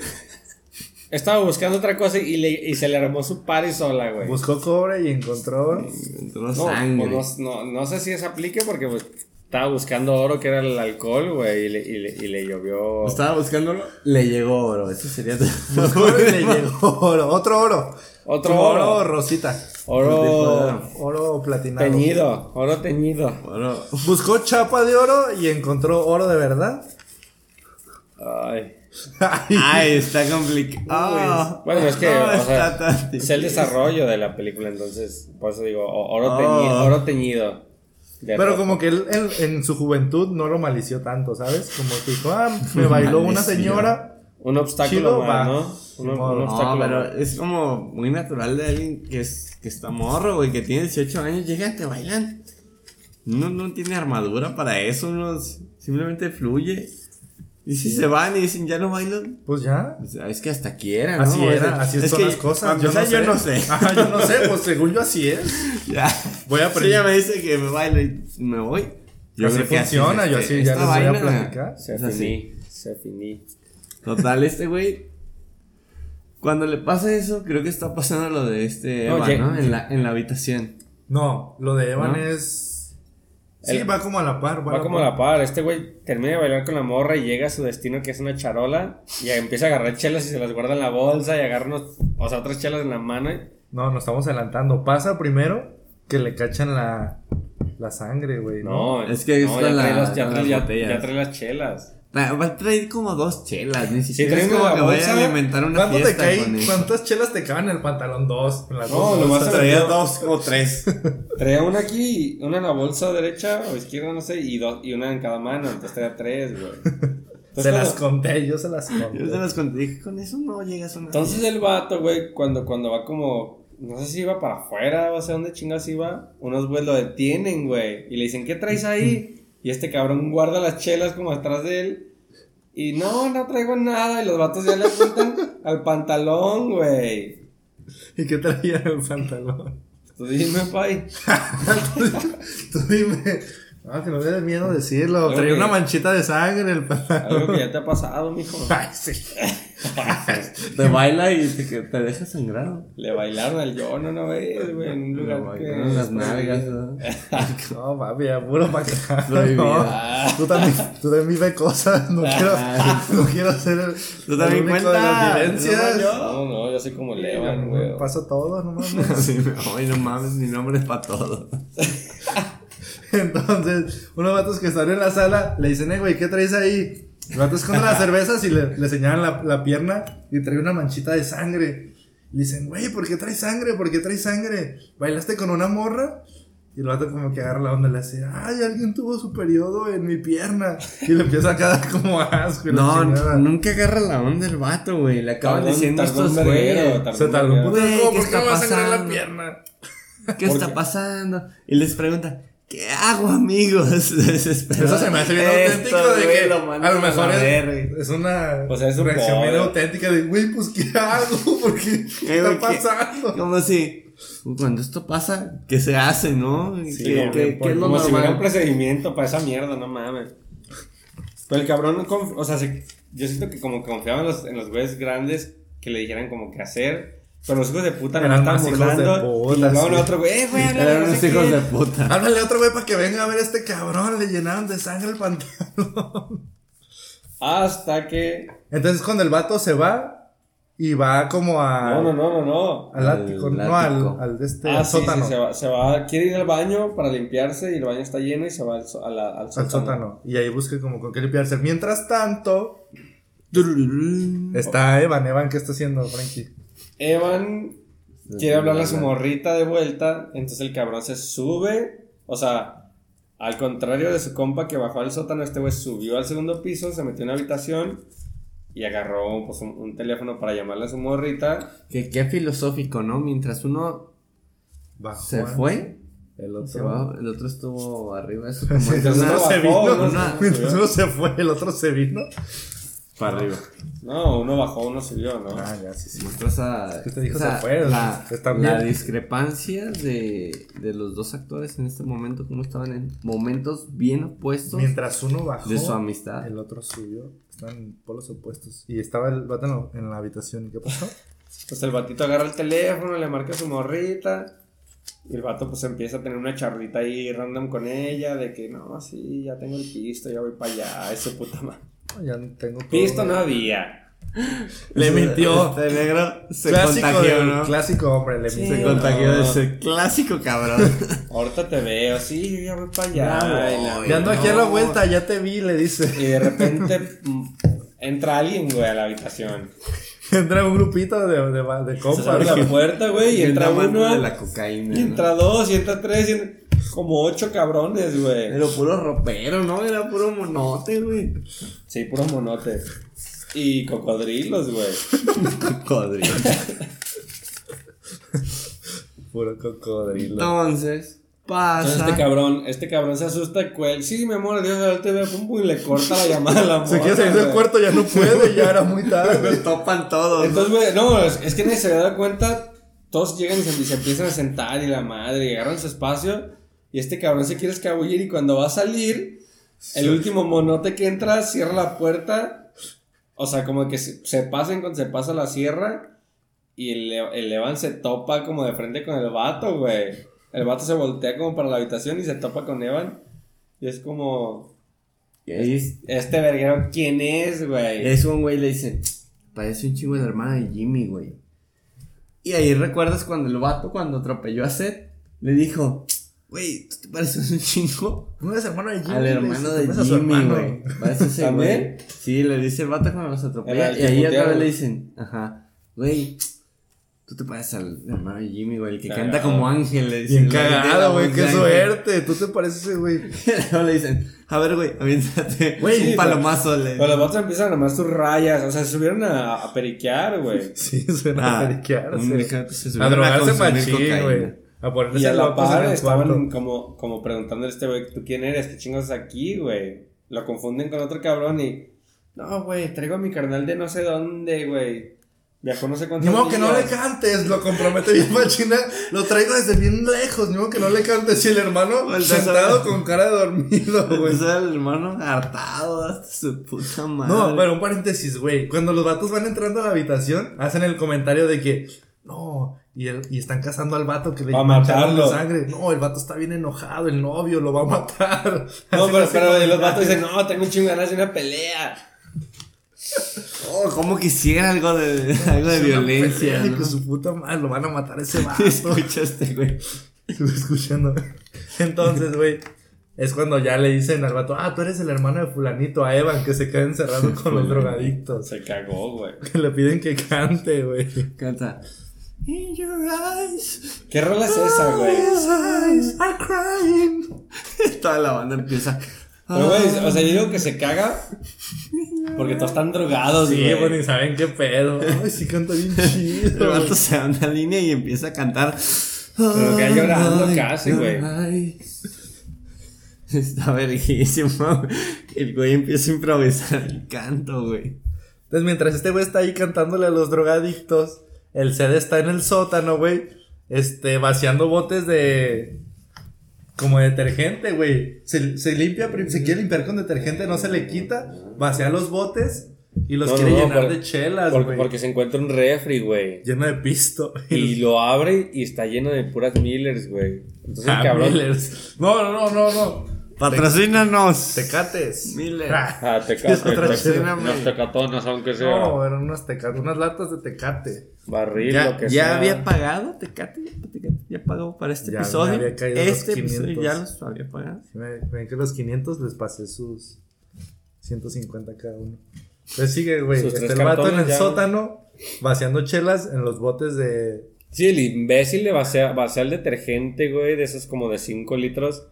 estaba buscando otra cosa y, le, y se le armó su party sola, güey. Buscó cobre y encontró No, sangre. pues no, no, no sé si eso aplique porque pues, estaba buscando oro, que era el alcohol, güey, y le, y, le, y le llovió. Estaba buscándolo, le llegó oro. Eso sería. Buscó oro y le llegó oro. Otro oro. Otro oro. oro rosita. Oro Oro platinado. teñido, oro teñido. Oro. Buscó chapa de oro y encontró oro de verdad. Ay. Ay, está complicado. Bueno, es que, No, o sea, está tan es el desarrollo de la película, entonces, por eso digo, oro, Oh. teñido, oro teñido. De Pero rojo. como que él, él en su juventud no lo malició tanto, ¿sabes? Como que dijo, ah, me bailó una señora. Un obstáculo Chido, más, va. ¿no? Un, Simón. un No, obstáculo No, pero más. es como muy natural de alguien que es que está morro, güey, que tiene 18 años, llega, te bailan. No, no tiene armadura para eso, no, simplemente fluye. Y si se van y dicen, ya no bailan, Pues ya. pues, es que hasta quiera, ¿no? Así era, así es son que las cosas. yo no sé. Ajá, yo no sé, pues según yo así es. ya. Voy a Si aprender. ella me dice que me bailo y me voy. así creo que funciona, yo este- así ya les voy a platicar. Se Es así. finí, se finí. Total, este güey. Cuando le pasa eso, creo que está pasando lo de este No, Eva, llega- ¿no? En la, en la habitación. No, lo de Evan ¿No? es. Sí, El- va como a la par. Va como a la par, este güey termina de bailar con la morra y llega a su destino que es una charola y empieza a agarrar chelas y se las guarda en la bolsa y agarra unos, o sea, otras chelas en la mano y- No, nos estamos adelantando. Pasa primero que le cachan la, la sangre, güey. ¿no? No, Es que no, es ya, con trae la- las, ya, con trae, las ya- botellas. ya trae las chelas. Va a traer como dos chelas, ni siquiera es como que vaya a alimentar una ¿Cuánto te fiesta cae? con eso. ¿Cuántas chelas te caben en el pantalón? Dos. En las No, dos nomás traía dos o tres. Traía una aquí, una en la bolsa derecha o izquierda, no sé, y, dos, y una en cada mano, entonces traía tres, güey. Se las conté, yo se las conté. Yo se las conté, dije, con eso no llegas a una Entonces el vato, güey, cuando, cuando va como, no sé si iba para afuera o sea dónde chingas iba, unos güeyes lo detienen, güey, y le dicen, ¿qué traes ahí? Y este cabrón guarda las chelas como atrás de él. Y no, no traigo nada. Y los vatos ya le apuntan al pantalón, güey. ¿Y qué traía en el pantalón? Tú dime, pay. Tú dime. Ah, que no me dé miedo decirlo. Traía que- una manchita de sangre en el pantalón. Algo que ya te ha pasado, mijo. Ay, sí. Te baila y te, deja sangrado. Le bailaron al John una vez, güey, en un lugar bailaron que... las nalgas. ¿no? No, papi, ya puro para acá. No, tú también, tú también vive cosas. No quiero, no quiero ser el, Tú también el único de las evidencias. No, no, yo soy como Levan, güey. Paso todo, no mames. Sí, Ay, no mames, mi nombre es para todo. Entonces, unos vatos que están en la sala le dicen, eh, güey, ¿qué traes ahí? El vato esconde las cervezas y le, le señalan la, la pierna y trae una manchita de sangre. Le dicen, güey, ¿por qué traes sangre? ¿Por qué traes sangre? ¿Bailaste con una morra? Y el vato como que agarra la onda y le hace, ay, alguien tuvo su periodo en mi pierna. Y le empieza a quedar como asco. No, nunca agarra la onda el vato, güey. Le acaban diciendo estos verguero, güey. tardó Se tardó un Güey, ¿Por ¿qué me va a sangrar la pierna? ¿Qué está pasando? Y les pregunta, ¿qué hago, amigos? Desesperado. Eso se me hace bien Esto, auténtico de güey, que lo a lo mejor la es, es una O sea, es un reacción bien auténtica de, güey, pues ¿qué hago? ¿Por qué? ¿Qué está güey, ¿qué- pasando? Como si, cuando esto pasa, ¿qué se hace, no? Sí, ¿Qué, güey, qué- qué es lo Como si hubiera un normal? procedimiento para esa mierda, no mames. Pero el cabrón, o sea, se- yo siento que como confiaba en los, en los güeyes grandes que le dijeran como qué hacer. Pero los hijos de puta no Eran estaban más hijos de burlando. puta, y sí. otro güey, eh, güey, Eran no unos sé hijos qué. de puta. Háblale a otro güey para que venga a ver a este cabrón. Le llenaron de sangre el pantalón. Hasta que. Entonces cuando el vato se va y va como a... No, no, no, no, no. Al Al ático, no al, al de este Ah, al sí, sótano. sí, se va, se va, quiere ir al baño para limpiarse y el baño está lleno y se va al, la- al sótano. Al sótano. Y ahí busca como con qué limpiarse. Mientras tanto, está Evan. Evan, ¿qué está haciendo, Frankie? Evan quiere hablarle a su morrita de vuelta, entonces el cabrón se sube, o sea, al contrario de su compa que bajó al sótano, este güey subió al segundo piso, se metió en una habitación y agarró pues, un, un teléfono para llamarle a su morrita. Que qué filosófico, ¿no? Mientras uno Bajó, se fue, El otro. va, el otro estuvo arriba. Eso como Mientras uno se vino, Mientras uno se fue, el otro se vino. Para arriba. No, uno bajó, uno subió, ¿no? Ah, ya, sí, sí. Que dijo esa- se fueron, la, discrepancia de, de los dos actores en este momento, como estaban en momentos bien opuestos Mientras uno bajó, de su amistad. el otro subió. Están en polos opuestos. Y estaba el vato en la- habitación. ¿Y qué pasó? Pues el batito agarra el teléfono, le marca a su morrita. Y el vato pues empieza a tener una charlita ahí random con ella de que no, sí, ya tengo el pisto, ya voy para allá, ese puta madre. No, ya no tengo todo. Pisto no había. Le mintió. Este negro se clásico, contagió, de- ¿no? clásico hombre, le Sí. Se contagió de no. ese clásico cabrón. Ahorita te veo, sí, yo ya voy para allá. Ya ando aquí a la No. vuelta, ya te vi, le dice. y de repente mm, entra alguien, güey, a la habitación. Entra un grupito de, de, de Se abre compas. la puerta, güey, y entra uno. de la cocaína. Y ¿no? entra dos, y entra tres, y entra- como ocho cabrones, güey. Pero puro ropero, ¿no? Era puro monote, güey. Sí, puro monote. Y cocodrilos, güey. Cocodrilo. Puro cocodrilo. Entonces, pasa. Entonces este cabrón, este cabrón se asusta, cuel. Sí, mi amor, Dios, ahora te veo, pum, pum, y le corta la llamada a la Se quiere morra, salir del cuarto, ya no puede, ya era muy tarde. topan todos. Entonces, güey, no, es, es que nadie se da cuenta. Todos llegan y se, y se empiezan a sentar y la madre, y agarran su espacio. Y este cabrón se quiere escabullir y cuando va a salir, el último monote que entra cierra la puerta. O sea, como que se, se pasen cuando se pasa la sierra. Y el, el Evan se topa como de frente con el vato, güey. El vato se voltea como para la habitación y se topa con Evan. Y es como, es, este verguero, ¿quién es, güey? es un güey le dice, parece un chingo de la hermana de Jimmy, güey. Y ahí recuerdas cuando el vato, cuando atropelló a Seth, le dijo, güey, ¿tú te pareces un chingo? No eres hermano de Jimmy. Al hermano de "Comes a su Jimmy, hermano". güey. Parece ese ¿También? güey. Sí, le dice el vato cuando los atropella. Y ahí otra vez le dicen, ajá, güey, tú te pareces al hermano de Jimmy, güey, el que Cagado. canta como ángel, le dicen. Bien "Lo que tiene la cagado, güey, qué de ángel". suerte. Tú te pareces ese güey. Y luego le dicen, a ver, güey, aviéntate. Güey, un sí, palomazo. Le Pero los vatos empiezan a nomás sus rayas. O sea, se subieron a, a periquear, güey. Sí, suena Ah, a mexicano se A subieron a drogarse machín, güey. A ponerse Y a la par estaban cuarto. como, como preguntándole a este güey, ¿tú quién eres? ¿Qué chingos aquí, güey? Lo confunden con otro cabrón y... No, güey, traigo a mi carnal de no sé dónde, güey. Viajó no sé Ni cuántos modo que no le días. cantes, lo compromete bien machina. Lo traigo desde bien lejos, ni modo que no le cantes. Y el hermano sentado con cara de dormido, güey. Pues era el hermano hartado hasta su puta madre. No, pero un paréntesis, güey. Cuando los vatos van entrando a la habitación, hacen el comentario de que, no, y, el- y están cazando al vato que le Va a matarlo. la sangre. No, el vato está bien enojado, el novio lo va a matar. No, pero, pero los vatos dicen, no, tengo un chingo de ganas de una pelea. Oh, como quisiera algo de, algo de violencia. pelea, ¿no? que su puta madre lo van a matar a ese vato. Escuchaste, güey. Estuve escuchando. Entonces, güey, es cuando ya le dicen al vato, ah, tú eres el hermano de fulanito, a Evan, que se queda encerrado con los drogadictos. Se cagó, güey. Que le piden que cante, güey. Canta. In your eyes. ¿Qué rola es esa, güey? eyes are crying. Toda la banda empieza. Pero, güey, o sea, yo digo que se caga porque todos están drogados, Sí, güey. pues ni saben qué pedo. Ay, sí canta bien El chido. vato se da una línea y empieza a cantar. Pero que llorando casi, güey. Ay. Está verguísimo. El güey empieza a improvisar el canto, güey. Entonces, mientras este güey está ahí cantándole a los drogadictos, el Ced está en el sótano, güey. Este, vaciando botes de. Como detergente, güey. Se, se limpia, se quiere limpiar con detergente, no se le quita. Vacía los botes y los No, quiere no, llenar por- de chelas, güey. porque se encuentra un refri, güey. Lleno de pisto. Y lo abre y está lleno de puras Millers, güey. Entonces Ah, cabrón. Millers. No, no, no, no, no. Patrocínanos. Tecates. Miller. Ah, Ah, es tecate, otra tecate, chela. unas tecatonas, aunque sea. No, eran unas tecates, unas latas de tecate. Barril, Ya, lo que ya sea. había pagado Tecate, Tecate, ya pagó para este Ya, episodio. me había caído los este episodio 500. ya los había pagado. Ven que los 500 les pasé sus 150 cada uno. Entonces sigue, güey. Tres el vato en el ya. sótano vaciando chelas en los botes de. Sí, el imbécil le vacía, vacía el detergente, güey, de esos como de 5 litros.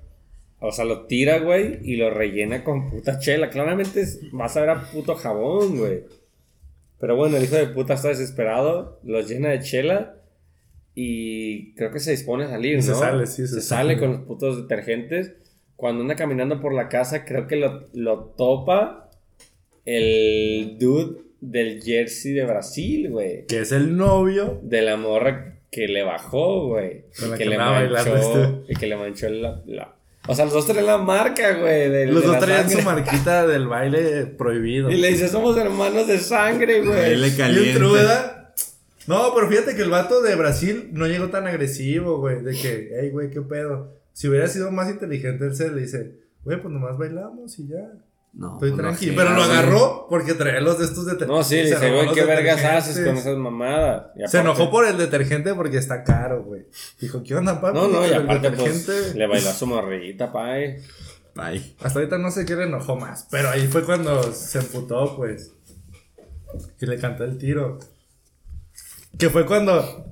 O sea, lo tira, güey, y lo rellena con puta chela. Claramente es- vas a ver a puto jabón, güey. Pero bueno, el hijo de puta está desesperado, los llena de chela y creo que se dispone a salir, ¿no? se sale, sí, se, se sale sale. con los putos detergentes. Cuando anda caminando por la casa, creo que lo, lo topa el dude del jersey de Brasil, güey que es el novio. de la morra que le bajó, güey. Que que le manchó. este. Que le manchó la, la- O sea, los dos traen la marca, güey. de- Los de dos traían su marquita del baile prohibido. Y le dice, somos hermanos de sangre, güey. Baile caliente. ¿verdad? No, pero fíjate que el vato de Brasil no llegó tan agresivo, güey. De que, hey, güey, qué pedo. Si hubiera sido más inteligente, él se le dice, güey, pues nomás bailamos y ya. No, Estoy pues, tranquilo. no, pero lo agarró porque traía los de estos de No, sí, le dice, güey, ¿qué vergas haces con esas mamadas? Se enojó por el detergente porque está caro, güey. Dijo, ¿qué onda, papi? No, no, y aparte, pues, le bailó a su morrita, pay. Bye. Hasta ahorita no sé qué le enojó más. Pero ahí fue cuando se emputó, pues. Y le cantó el tiro. Que fue cuando.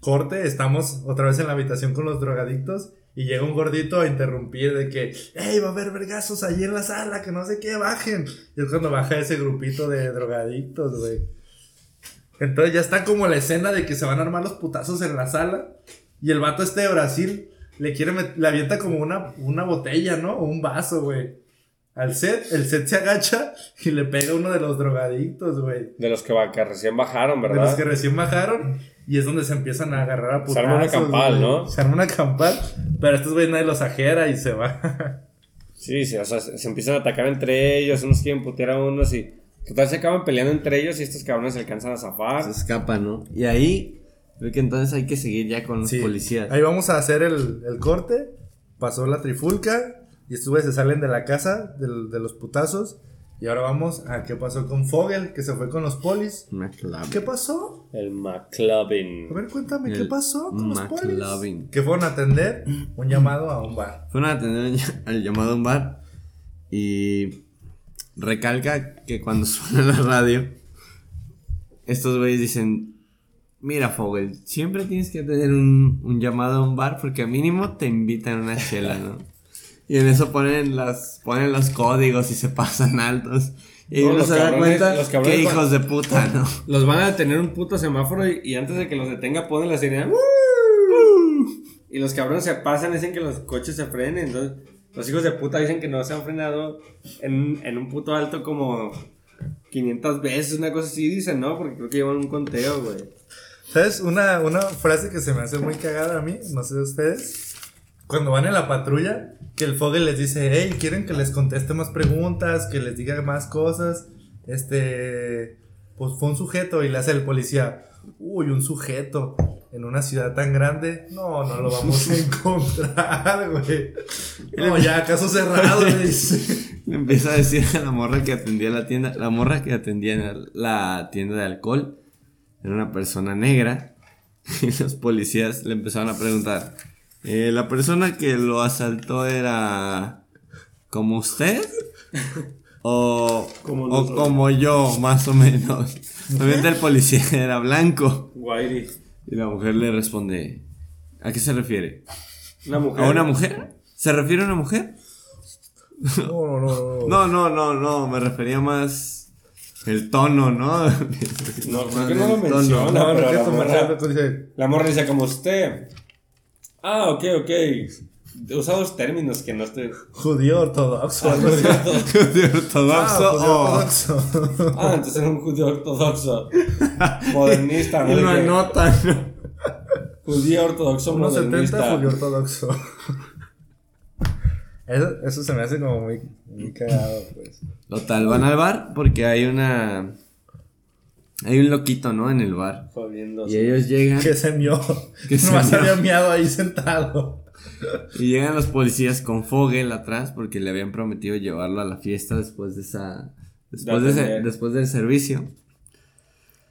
Corte, estamos otra vez en la habitación con los drogadictos. Y llega un gordito a interrumpir de que, hey, va a haber vergazos allí en la sala, que no sé qué, bajen. Y es cuando baja ese grupito de drogadictos, güey. Entonces ya está como la escena de que se van a armar los putazos en la sala. Y el vato este de Brasil le quiere le avienta como una, una botella, ¿no? O un vaso, güey. Al set, el set se agacha y le pega a uno de los drogadictos, güey. De los que, va- que recién bajaron, De ¿verdad? los que recién bajaron. Y es donde se empiezan a agarrar a putazos. Se arma una campal. ¿no? Se arma una campal. Pero estos güeyes nadie los ajera y se va. Sí, sí, o sea, se, empiezan a atacar entre ellos, unos quieren putear a unos y... Total, se acaban peleando entre ellos y estos cabrones se alcanzan a zafar. Se escapa, ¿no? Y ahí, creo que entonces hay que seguir ya con los Sí. policías. Ahí vamos a hacer el, el corte. Pasó la trifulca. Y estos güeyes se salen de la casa de los putazos. Y ahora vamos a qué pasó con Fogel, que se fue con los polis. Clave. ¿Qué pasó? El A McClubbing. ver, cuéntame, ¿qué El pasó con los polis? McLovin. Que fueron a atender un llamado a un bar. Fueron a atender al llamado a un bar y recalca que cuando suena la radio, estos güeyes dicen, mira Fogel, siempre tienes que tener un, un llamado a un bar porque mínimo te invitan a una chela, ¿no? Y en eso ponen las ponen los códigos y se pasan altos. Y No, uno los se da cabrones- cuenta los que hijos de puta, ¿no? Los van a detener un puto semáforo y, y antes de que los detenga ponen la sirena. Y los cabrones se pasan, dicen que los coches se frenen. Entonces, los hijos de puta dicen que no se han frenado en, en un puto alto como 500 veces, una cosa así, dicen, ¿no? Porque creo que llevan un conteo, güey. ¿Sabes? Una, una frase que se me hace muy cagada a mí, no sé de ustedes. Cuando van en la patrulla, que el Fogel les dice, hey, quieren que les conteste más preguntas, que les diga más cosas. Este, pues fue un sujeto y le hace el policía, uy, un sujeto en una ciudad tan grande, no, no lo vamos a encontrar, güey. No, ya, caso cerrado, le dice. Le empieza a decir a la morra que atendía la tienda, la morra que atendía en la tienda de alcohol, era una persona negra. Y los policías le empezaron a preguntar, Eh, la persona que lo asaltó era como usted o Como o como yo, más o menos. Obviamente el policía era blanco Whitey. y la mujer le responde, ¿a qué se refiere? Una mujer. ¿A una mujer? ¿Se refiere a una mujer? No, no, no. No, no, no, no, me refería más el tono, ¿no? No, no lo el menciona. No, La morra dice como usted. Ah, ok, ok. Usa dos términos que no estoy. judío ortodoxo. así. ¿De ortodoxo Ah, judío o- ortodoxo. Ah, entonces era un judío ortodoxo. Modernista, Y ¿no? lo De que- anotan, ¿no? Judío ortodoxo Unos 70 modernista. judío ortodoxo. Eso, eso se me hace como muy, muy cagado, pues. Total, van al bar porque hay una... Hay un loquito, ¿no? En el bar. Jodiéndose. Y ellos llegan Que se mió. Que se Nomás había miado ahí sentado. y llegan los policías con Fogel atrás porque le habían prometido llevarlo a la fiesta después de esa... Después, de ese- después del servicio.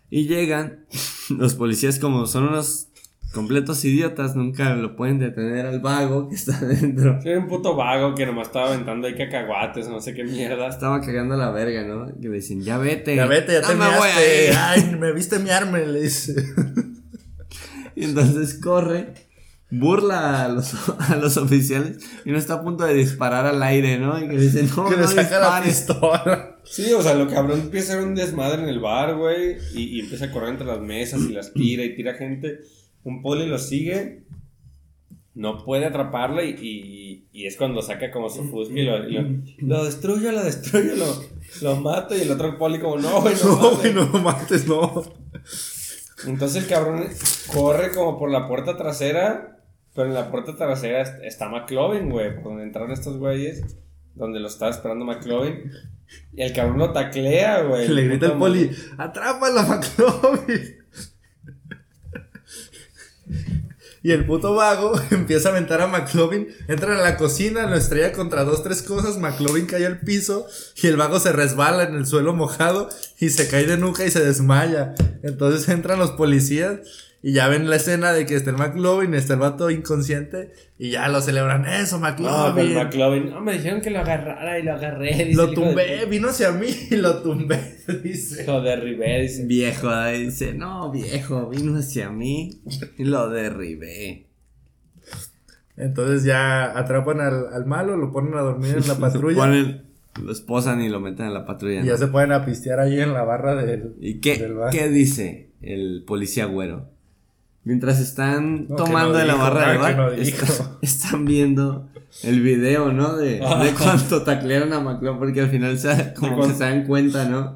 Y llegan los policías como son unos completos idiotas, nunca lo pueden detener al vago que está adentro. Sí, un puto vago que nomás estaba aventando ahí cacahuates, no sé qué mierda. Estaba cagando la verga, ¿no? Que le dicen, ya vete. Ya vete, ya "No te me voy a miaste. ir". Ay, me viste miarme, le dice. Y entonces corre, burla a los, a los oficiales y no está a punto de disparar al aire, ¿no? Y que dice, no, que no le saca la dispares". pistola. Sí, o sea, lo cabrón empieza a hacer un desmadre en el bar, güey. Y, y empieza a correr entre las mesas y las tira y tira gente. Un poli lo sigue. No puede atraparla y, y, y es cuando saca como su fusca y lo, y lo, lo destruyo, lo destruyo, lo, lo mato. Y el otro poli como, no, güey, no, No, mames". güey, no mates, no. Entonces el cabrón corre como por la puerta trasera, pero en la puerta trasera est- está McLovin, güey, por donde entraron estos güeyes, donde lo estaba esperando McLovin. Y el cabrón lo taclea, güey. Le grita el puto poli, atrápala, McLovin. Y el puto vago empieza a aventar a McLovin, entra a la cocina, lo estrella contra dos, tres cosas, McLovin cae al piso y el vago se resbala en el suelo mojado y se cae de nuca y se desmaya. Entonces entran los policías y ya ven la escena de que está el McLovin, está el vato inconsciente y ya lo celebran. Eso, No, pero el McLovin. McLovin. No, me dijeron que lo agarrara y lo agarré. dice lo de- tumbé, vino hacia mí y lo tumbé, dice. Lo derribé, dice. Viejo, dice, no, viejo, vino hacia mí y lo derribé. Entonces ya atrapan al, al malo, lo ponen a dormir en la patrulla Ponen, lo esposan y lo meten en la patrulla. y ya ¿no? se pueden a pistear ahí en la barra del. ¿Y qué, del bar. qué dice el policía güero? Mientras están No, tomando no de la dijo, barra ah, del que bar, no está- dijo. están viendo el video, ¿no? De, de cuando taclearon a McLovin, porque al final se, como que se dan cuenta, ¿no?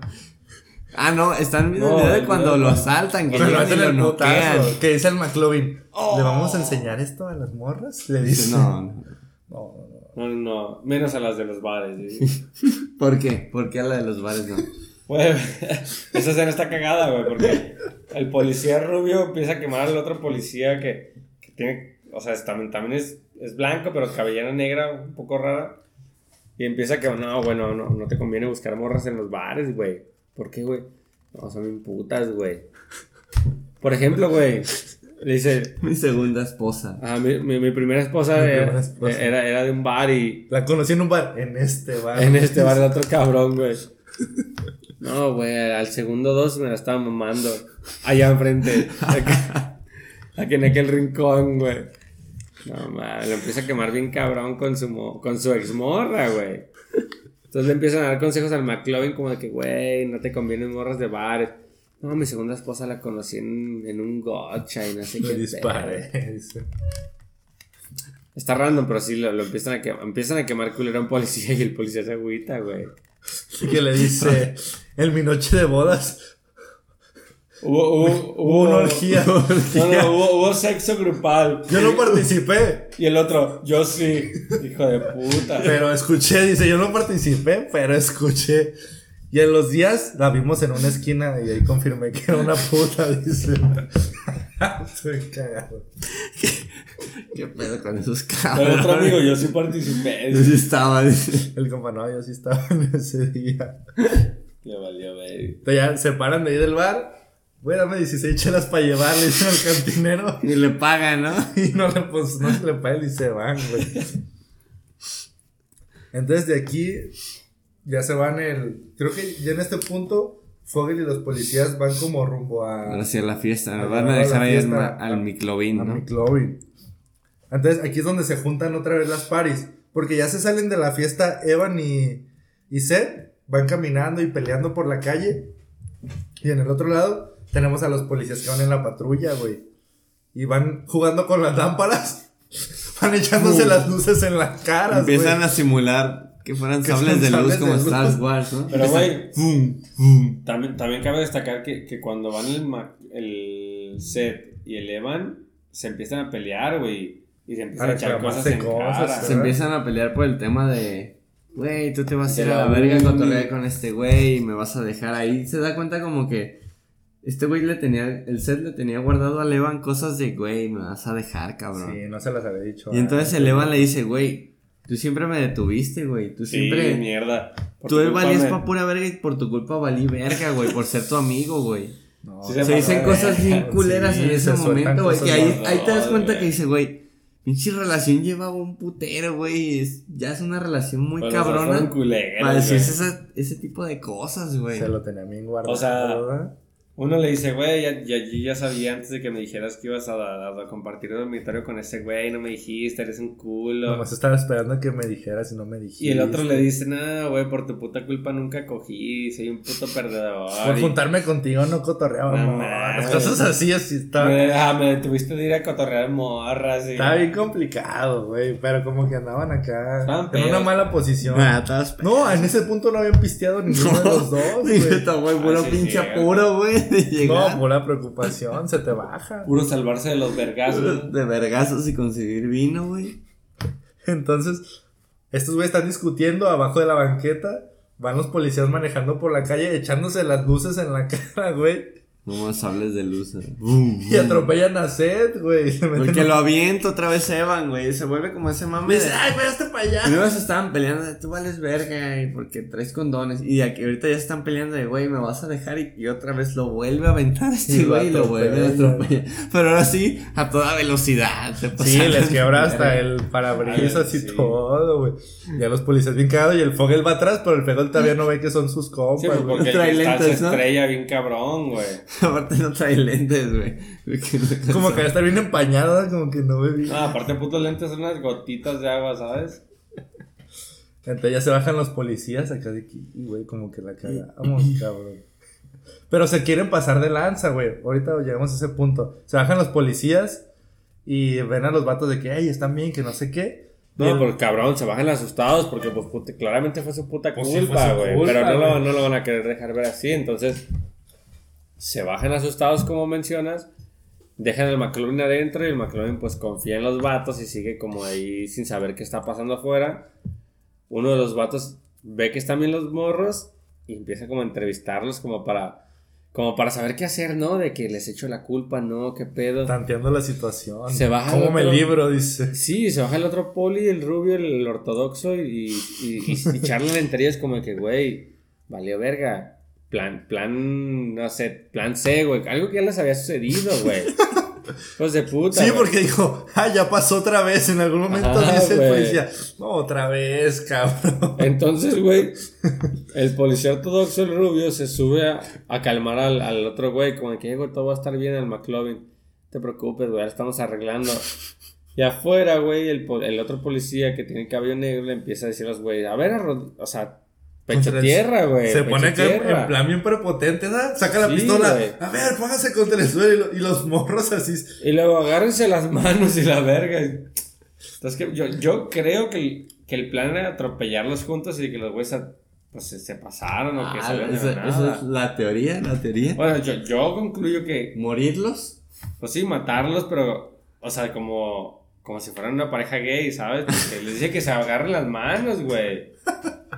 Ah, no, están viendo No, el video de cuando lo asaltan, que llegan y lo noquean. putazo, que dice el McLovin, ¿le Oh. vamos a enseñar esto a las morras? Le Dice, no, no. no, no, no. No, no, no. Menos a las de los bares. ¿sí? ¿Por qué? ¿Por qué a la de los bares no? Güey, esa escena está cagada, güey, porque el policía rubio empieza a quemar al otro policía que, que tiene, o sea, es- también, también es, es blanco, pero cabellera negra, un poco rara. Y empieza a que, no, bueno, no, no te conviene buscar morras en los bares, güey. ¿Por qué, güey? No, son putas, güey. Por ejemplo, güey, le dice, Mi segunda esposa. ah, mi, mi, mi primera esposa, Mi era, primera esposa. Era, era de un bar y, La conocí en un bar, en este bar. en este bar el otro cabrón, güey. No, güey, al segundo dos me la estaba mamando. Allá enfrente. Acá- Aquí en aquel rincón, güey. No, mames, lo empieza a quemar bien cabrón con su, mo- con su exmorra, güey. Entonces le empiezan a dar consejos al McLovin como de que, güey, no te convienen morras de bares. No, mi segunda esposa la conocí en, en un gotcha y no sé Me qué. dice. Está random, pero sí lo, lo empiezan a quemar. Empiezan a quemar culero a un policía y el policía se agüita, güey. Y que le dice, en mi noche de bodas, Hubo, hubo, hubo una orgía. No, no, hubo, hubo sexo grupal. Yo no participé, Y el otro, yo sí. Hijo de puta. pero escuché, dice, yo no participé, pero escuché. Y en los días la vimos en una esquina y ahí confirmé que era una puta, dice. Estoy cagado. ¿Qué pedo con esos El cabrones? otro amigo, yo sí participé. Yo sí estaba, dice. El compa, no, yo sí estaba en ese día. Le valió ver. Entonces ya se paran de ahí del bar Güey, dame 16 chelas para llevarle dicen al cantinero. Y le pagan, ¿no? Y no le, pues, no se le paga y se van, güey. Entonces de aquí ya se van el. Creo que ya en este punto, Fogel y los policías van como rumbo a. Hacia la fiesta. Van a dejar ahí al, fiesta. ma- al Miclovin, ¿no? Entonces aquí es donde se juntan otra vez las paris. Porque ya se salen de la fiesta Evan y, y Seth. Van caminando y peleando por la calle. Y en el otro lado tenemos a los policías que van en la patrulla, güey. Y van jugando con las lámparas. Van echándose las luces en las caras, Empiezan a simular que fueran Que sables de luz sables como de luz. Star Wars, ¿no? Pero, güey, también, también cabe destacar que, que cuando van el, el Seth y el Evan, se empiezan a pelear, güey. Y se empiezan A a echar cosas en cosas, cara. Se empiezan a pelear por el tema de. Güey, tú te vas a ir a la verga a cotorrear con este güey y me vas a dejar ahí. Se da cuenta como que. Este güey le tenía. El set le tenía guardado a Evan cosas de, güey, me vas a dejar, cabrón. Sí, no se las había dicho. Y entonces el Evan le dice, güey, tú siempre me detuviste, güey. Tú Sí, siempre. mierda. Por Tú valías me- pa' pura verga y por tu culpa valí verga, güey, por ser tu amigo, güey. No, Sí, Se, se dicen cosas bien culeras Sí, en se ese momento, güey. Y ahí, te das cuenta que dice, güey, pinche relación llevaba un putero, güey. es- ya es una relación muy cabrona para decirse ese tipo de cosas, güey. Se lo tenía bien guardado. O sea, ¿verdad? Uno le dice, güey, ya, ya, ya sabía antes de que me dijeras que ibas a, a- a compartir el dormitorio con ese güey, no me dijiste, eres un culo. Nomás estaba esperando que me dijeras y no me dijiste. Y el otro le dice, no, güey, por tu puta culpa nunca cogí, soy un puto perdedor. Por Y juntarme contigo no cotorreaba, No mames. Cosas así, así estaba. me, ah, me tuviste de ir a cotorrear morras. Y... Estaba bien complicado, güey. Pero como que andaban acá. En una mala posición. Ah, No, en ese punto no habían pisteado ninguno de los dos, güey. Neta, güey, puro Ah, sí, pinche apuro, güey, de llegar. No, pura preocupación, se te baja. Puro salvarse de los vergazos. de vergazos y conseguir vino, güey. Entonces, estos güeyes están discutiendo abajo de la banqueta. Van los policías manejando por la calle, echándose las luces en la cara, güey. No más hables de luz. eh. Y atropellan a Seth, güey. Porque lo aviento otra vez Evan, güey. Se vuelve como ese mame. Me dice, de- ay, güey, hazte para allá. Primero se estaban peleando de tú vales verga y porque traes condones. Y aquí ahorita ya están peleando de güey, me vas a dejar y, y otra vez lo vuelve a aventar este Y güey y lo vuelve a atropella. atropellar. Pero ahora sí, a toda velocidad. se Sí, les quebra hasta el parabrisas y Sí. todo, güey. Ya los policías bien cagados y el Fogel va atrás, pero el Fogel todavía no ve que son sus compas, porque el Trae cristal se lentes, ¿no? estrella bien cabrón, güey. Aparte no trae lentes, güey. Como que está bien empañado, como que no ve bien. No, aparte, putos lentes son unas gotitas de agua, ¿sabes? Entonces ya se bajan los policías acá de aquí, y, güey, como que la cagamos, cabrón. Pero se quieren pasar de lanza, güey. Ahorita llegamos a ese punto. Se bajan los policías y ven a los vatos de que, ay, están bien, que no sé qué. No, el- pues cabrón, se bajan asustados porque pues claramente fue su puta Pues culpa, güey. pero no lo, güey. no lo van a querer dejar ver así, entonces se bajan asustados como mencionas, dejan el McLovin adentro y el McLovin pues confía en los vatos y sigue como ahí sin saber qué está pasando afuera. Uno de los vatos ve que están bien los morros y empieza como a entrevistarlos como para como para saber qué hacer, ¿no? De que les echo la culpa, ¿no? ¿Qué pedo? Tanteando la situación. Se baja ¿Cómo el me otro- libro? Dice. Sí, se baja el otro poli, el rubio, el ortodoxo, y, y, y, y charlan entre ellos como que, güey, valió verga. Plan, plan, no sé, plan C, güey. Algo que ya les había sucedido, güey. Pues de puta. Sí, güey. porque dijo, ah, ya pasó otra vez. En algún momento Ajá, dice el policía, no, otra vez, cabrón. Entonces, güey, el policía ortodoxo, el rubio, se sube a, a calmar al, al otro güey, como que, "Eh, güey, todo va a estar bien el McLovin. No te preocupes, güey, estamos arreglando. Y afuera, güey, el, el otro policía que tiene cabello negro le empieza a decir a los güeyes, a ver, arro- o sea, pecho tierra, güey. Se pone acá en- tierra". en plan bien prepotente, ¿verdad? Saca la Sí, pistola. güey. A ver, póngase contra el suelo. Y, lo- y los morros así. Y luego agárrense las manos y la verga. Entonces, que yo, yo creo que el, que el plan era atropellarlos juntos y que los güeyes pues, se, se pasaron o que Ah, de esa, la esa nada. es la teoría, la teoría. Bueno, yo, yo concluyo que, ¿Morirlos? pues sí, matarlos, pero, o sea, como, como si fueran una pareja gay, ¿sabes? Porque les dice que se agarren las manos, güey.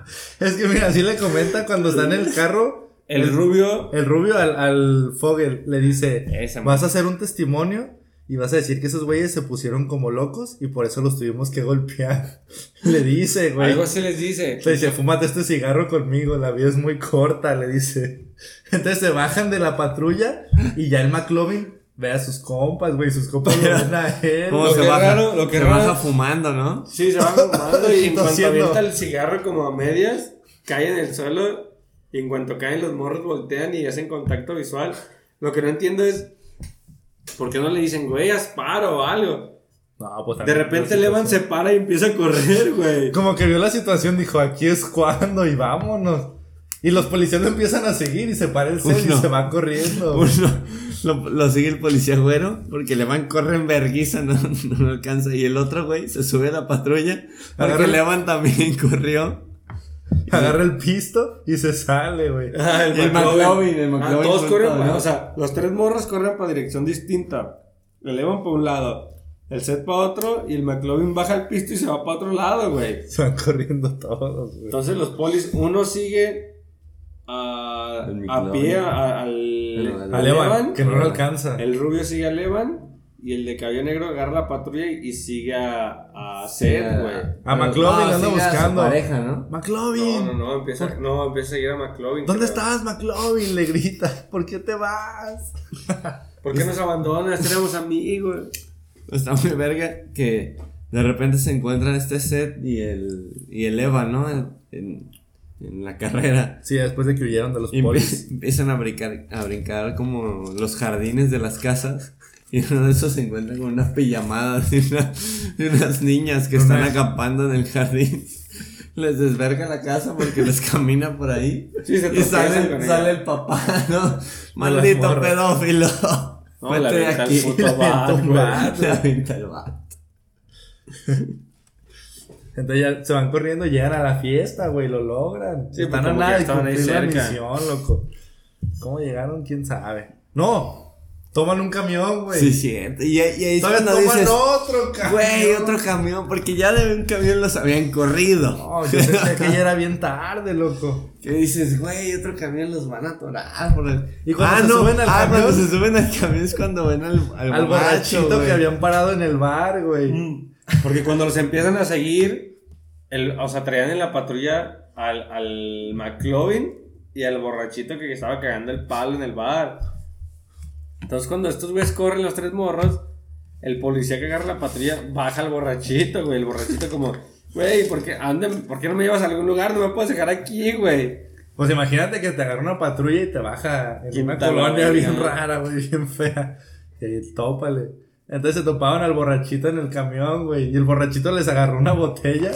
Es que mira, así le comenta cuando está en el carro. El rubio, El rubio al, al Fogel le dice, Esa, vas a hacer un testimonio Y vas a decir que esos güeyes se pusieron como locos y por eso los tuvimos que golpear. Le dice, güey. Algo se les dice. Le dice, fúmate este cigarro conmigo, la vida es muy corta, le dice. Entonces se bajan de la patrulla y ya el McLovin ve a sus compas, güey, sus compas lo ven a él. ¿Cómo Lo se que baja? raro- lo que se raro- baja fumando, ¿no? Sí, se va fumando y en cuanto avienta el cigarro como a medias, cae en el suelo y en cuanto caen los morros voltean y hacen contacto visual. Lo que no entiendo es por qué no le dicen, güey, haz paro o algo. No, pues De repente Levan se para y empieza a correr, güey. Como que vio la situación, dijo, aquí es cuando y vámonos. Y los policías lo empiezan a seguir y se para el cel Uno. y se va corriendo. Uno lo, lo sigue el policía güero porque le van corre en verguiza, no, no lo alcanza. Y el otro güey se sube a la patrulla porque Agarra- Levan también corrió. Agarra el pisto y se sale, güey. Ah, Y el McLovin, el Ah, McLovin todos fue corren, ¿no? o sea, los tres morros corren para dirección distinta. El Levan para un lado, el Set para otro y el McLovin baja el pisto y se va para otro lado, güey. Se van corriendo todos, güey. Entonces los polis, uno sigue a, a pie a- al, El- A al Levan, Levan. que no lo alcanza. El rubio sigue a Levan y el de cabello negro agarra la patrulla y, sigue a, a Seth, güey. A McLovin No, anda sigue a su buscando. pareja, ¿no? McLovin. No, no, no, empieza, no, empieza a seguir a McLovin. ¿Dónde creo. estás, McLovin? Le grita. ¿Por qué te vas? ¿Por qué nos abandonas? Tenemos amigos. Está muy verga que de repente se encuentran este set y el, y el Eva, ¿no? En, en- en la carrera. Sí, después de que huyeron de los polis. empiezan a brincar, a brincar como los jardines de las casas. Y uno de esos se encuentra con unas pijamadas y, una- y unas niñas que están acampando en el jardín. Les desverga la casa porque les camina por ahí. Sí, se y sale, el papá, ¿no? Maldito pedófilo. No, Vete de aquí. Le avienta el. Entonces ya se van corriendo, llegan a la fiesta, güey, lo logran. Sí, Están pues a como nada estaban ahí la misión, loco. ¿Cómo llegaron? ¿Quién sabe? No, toman un camión, güey. Sí, cierto. Y, y ahí Todavía toman dices, otro camión. güey, otro camión, porque ya de un camión los habían corrido. No, yo pensé que ya era bien tarde, loco. Que dices, güey, otro camión los van a atorar. Por el... Y cuando ah, se no, suben al ah, camión- cuando se suben al camión es cuando ven al, al, Al borrachito que habían parado en el bar, güey. Mm. Porque cuando los empiezan a seguir, el, o sea, traían en la patrulla al, al McLovin y al borrachito que estaba cagando el palo en el bar. Entonces, cuando estos güeyes corren los tres morros, el policía que agarra la patrulla baja al borrachito, güey. El borrachito, como, güey, ¿por qué, ¿por qué no me llevas a algún lugar? No me puedes dejar aquí, güey. Pues imagínate que te agarra una patrulla y te baja en una colonia bien rara, güey, bien fea. Y ahí, tópale. Entonces se topaban al borrachito en el camión, güey. Y el borrachito les agarró una botella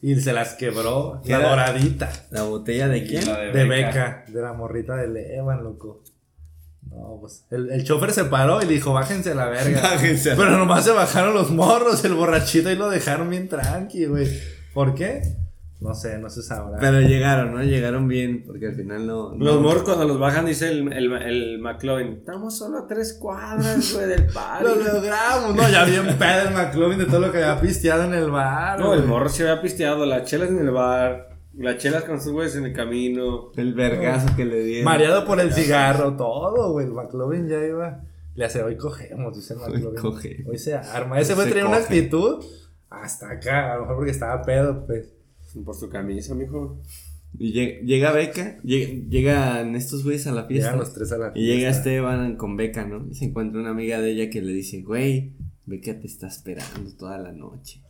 y se las quebró. ¿Qué La era? doradita. ¿La botella de quién? La De beca. De la morrita de Levan, loco. No, pues. El, el chofer se paró y le dijo, bájense a la verga. Bájense Pero nomás se bajaron los morros, el borrachito, y lo dejaron bien tranqui, güey. ¿Por qué? No sé, no se sabrá. Pero llegaron, ¿no? Llegaron bien, porque al final no... Los no- morros cuando los bajan, dice el, el, el McLovin, estamos solo a tres cuadras, güey, del. Lo logramos, no, ya bien pedo el McLovin de todo lo que había pisteado en el bar. No, el morro se había pisteado, las chelas en el bar, las chelas con sus güeyes en el camino. El vergazo que le dieron. Mareado por el cigarro, todo, güey. El McLovin ya iba. Le hace, hoy cogemos, dice el McLovin. coge. Hoy se arma. Ese fue Se traer una actitud hasta acá, a lo mejor porque estaba pedo, pues. Por su camisa, mijo. Y llega, llega Beca, llega- llegan estos güeyes a la fiesta. Llegan los tres a la Y llega fiesta. Esteban con Beca, ¿no? Y se encuentra una amiga de ella que le dice, güey, Beca te está esperando toda la noche.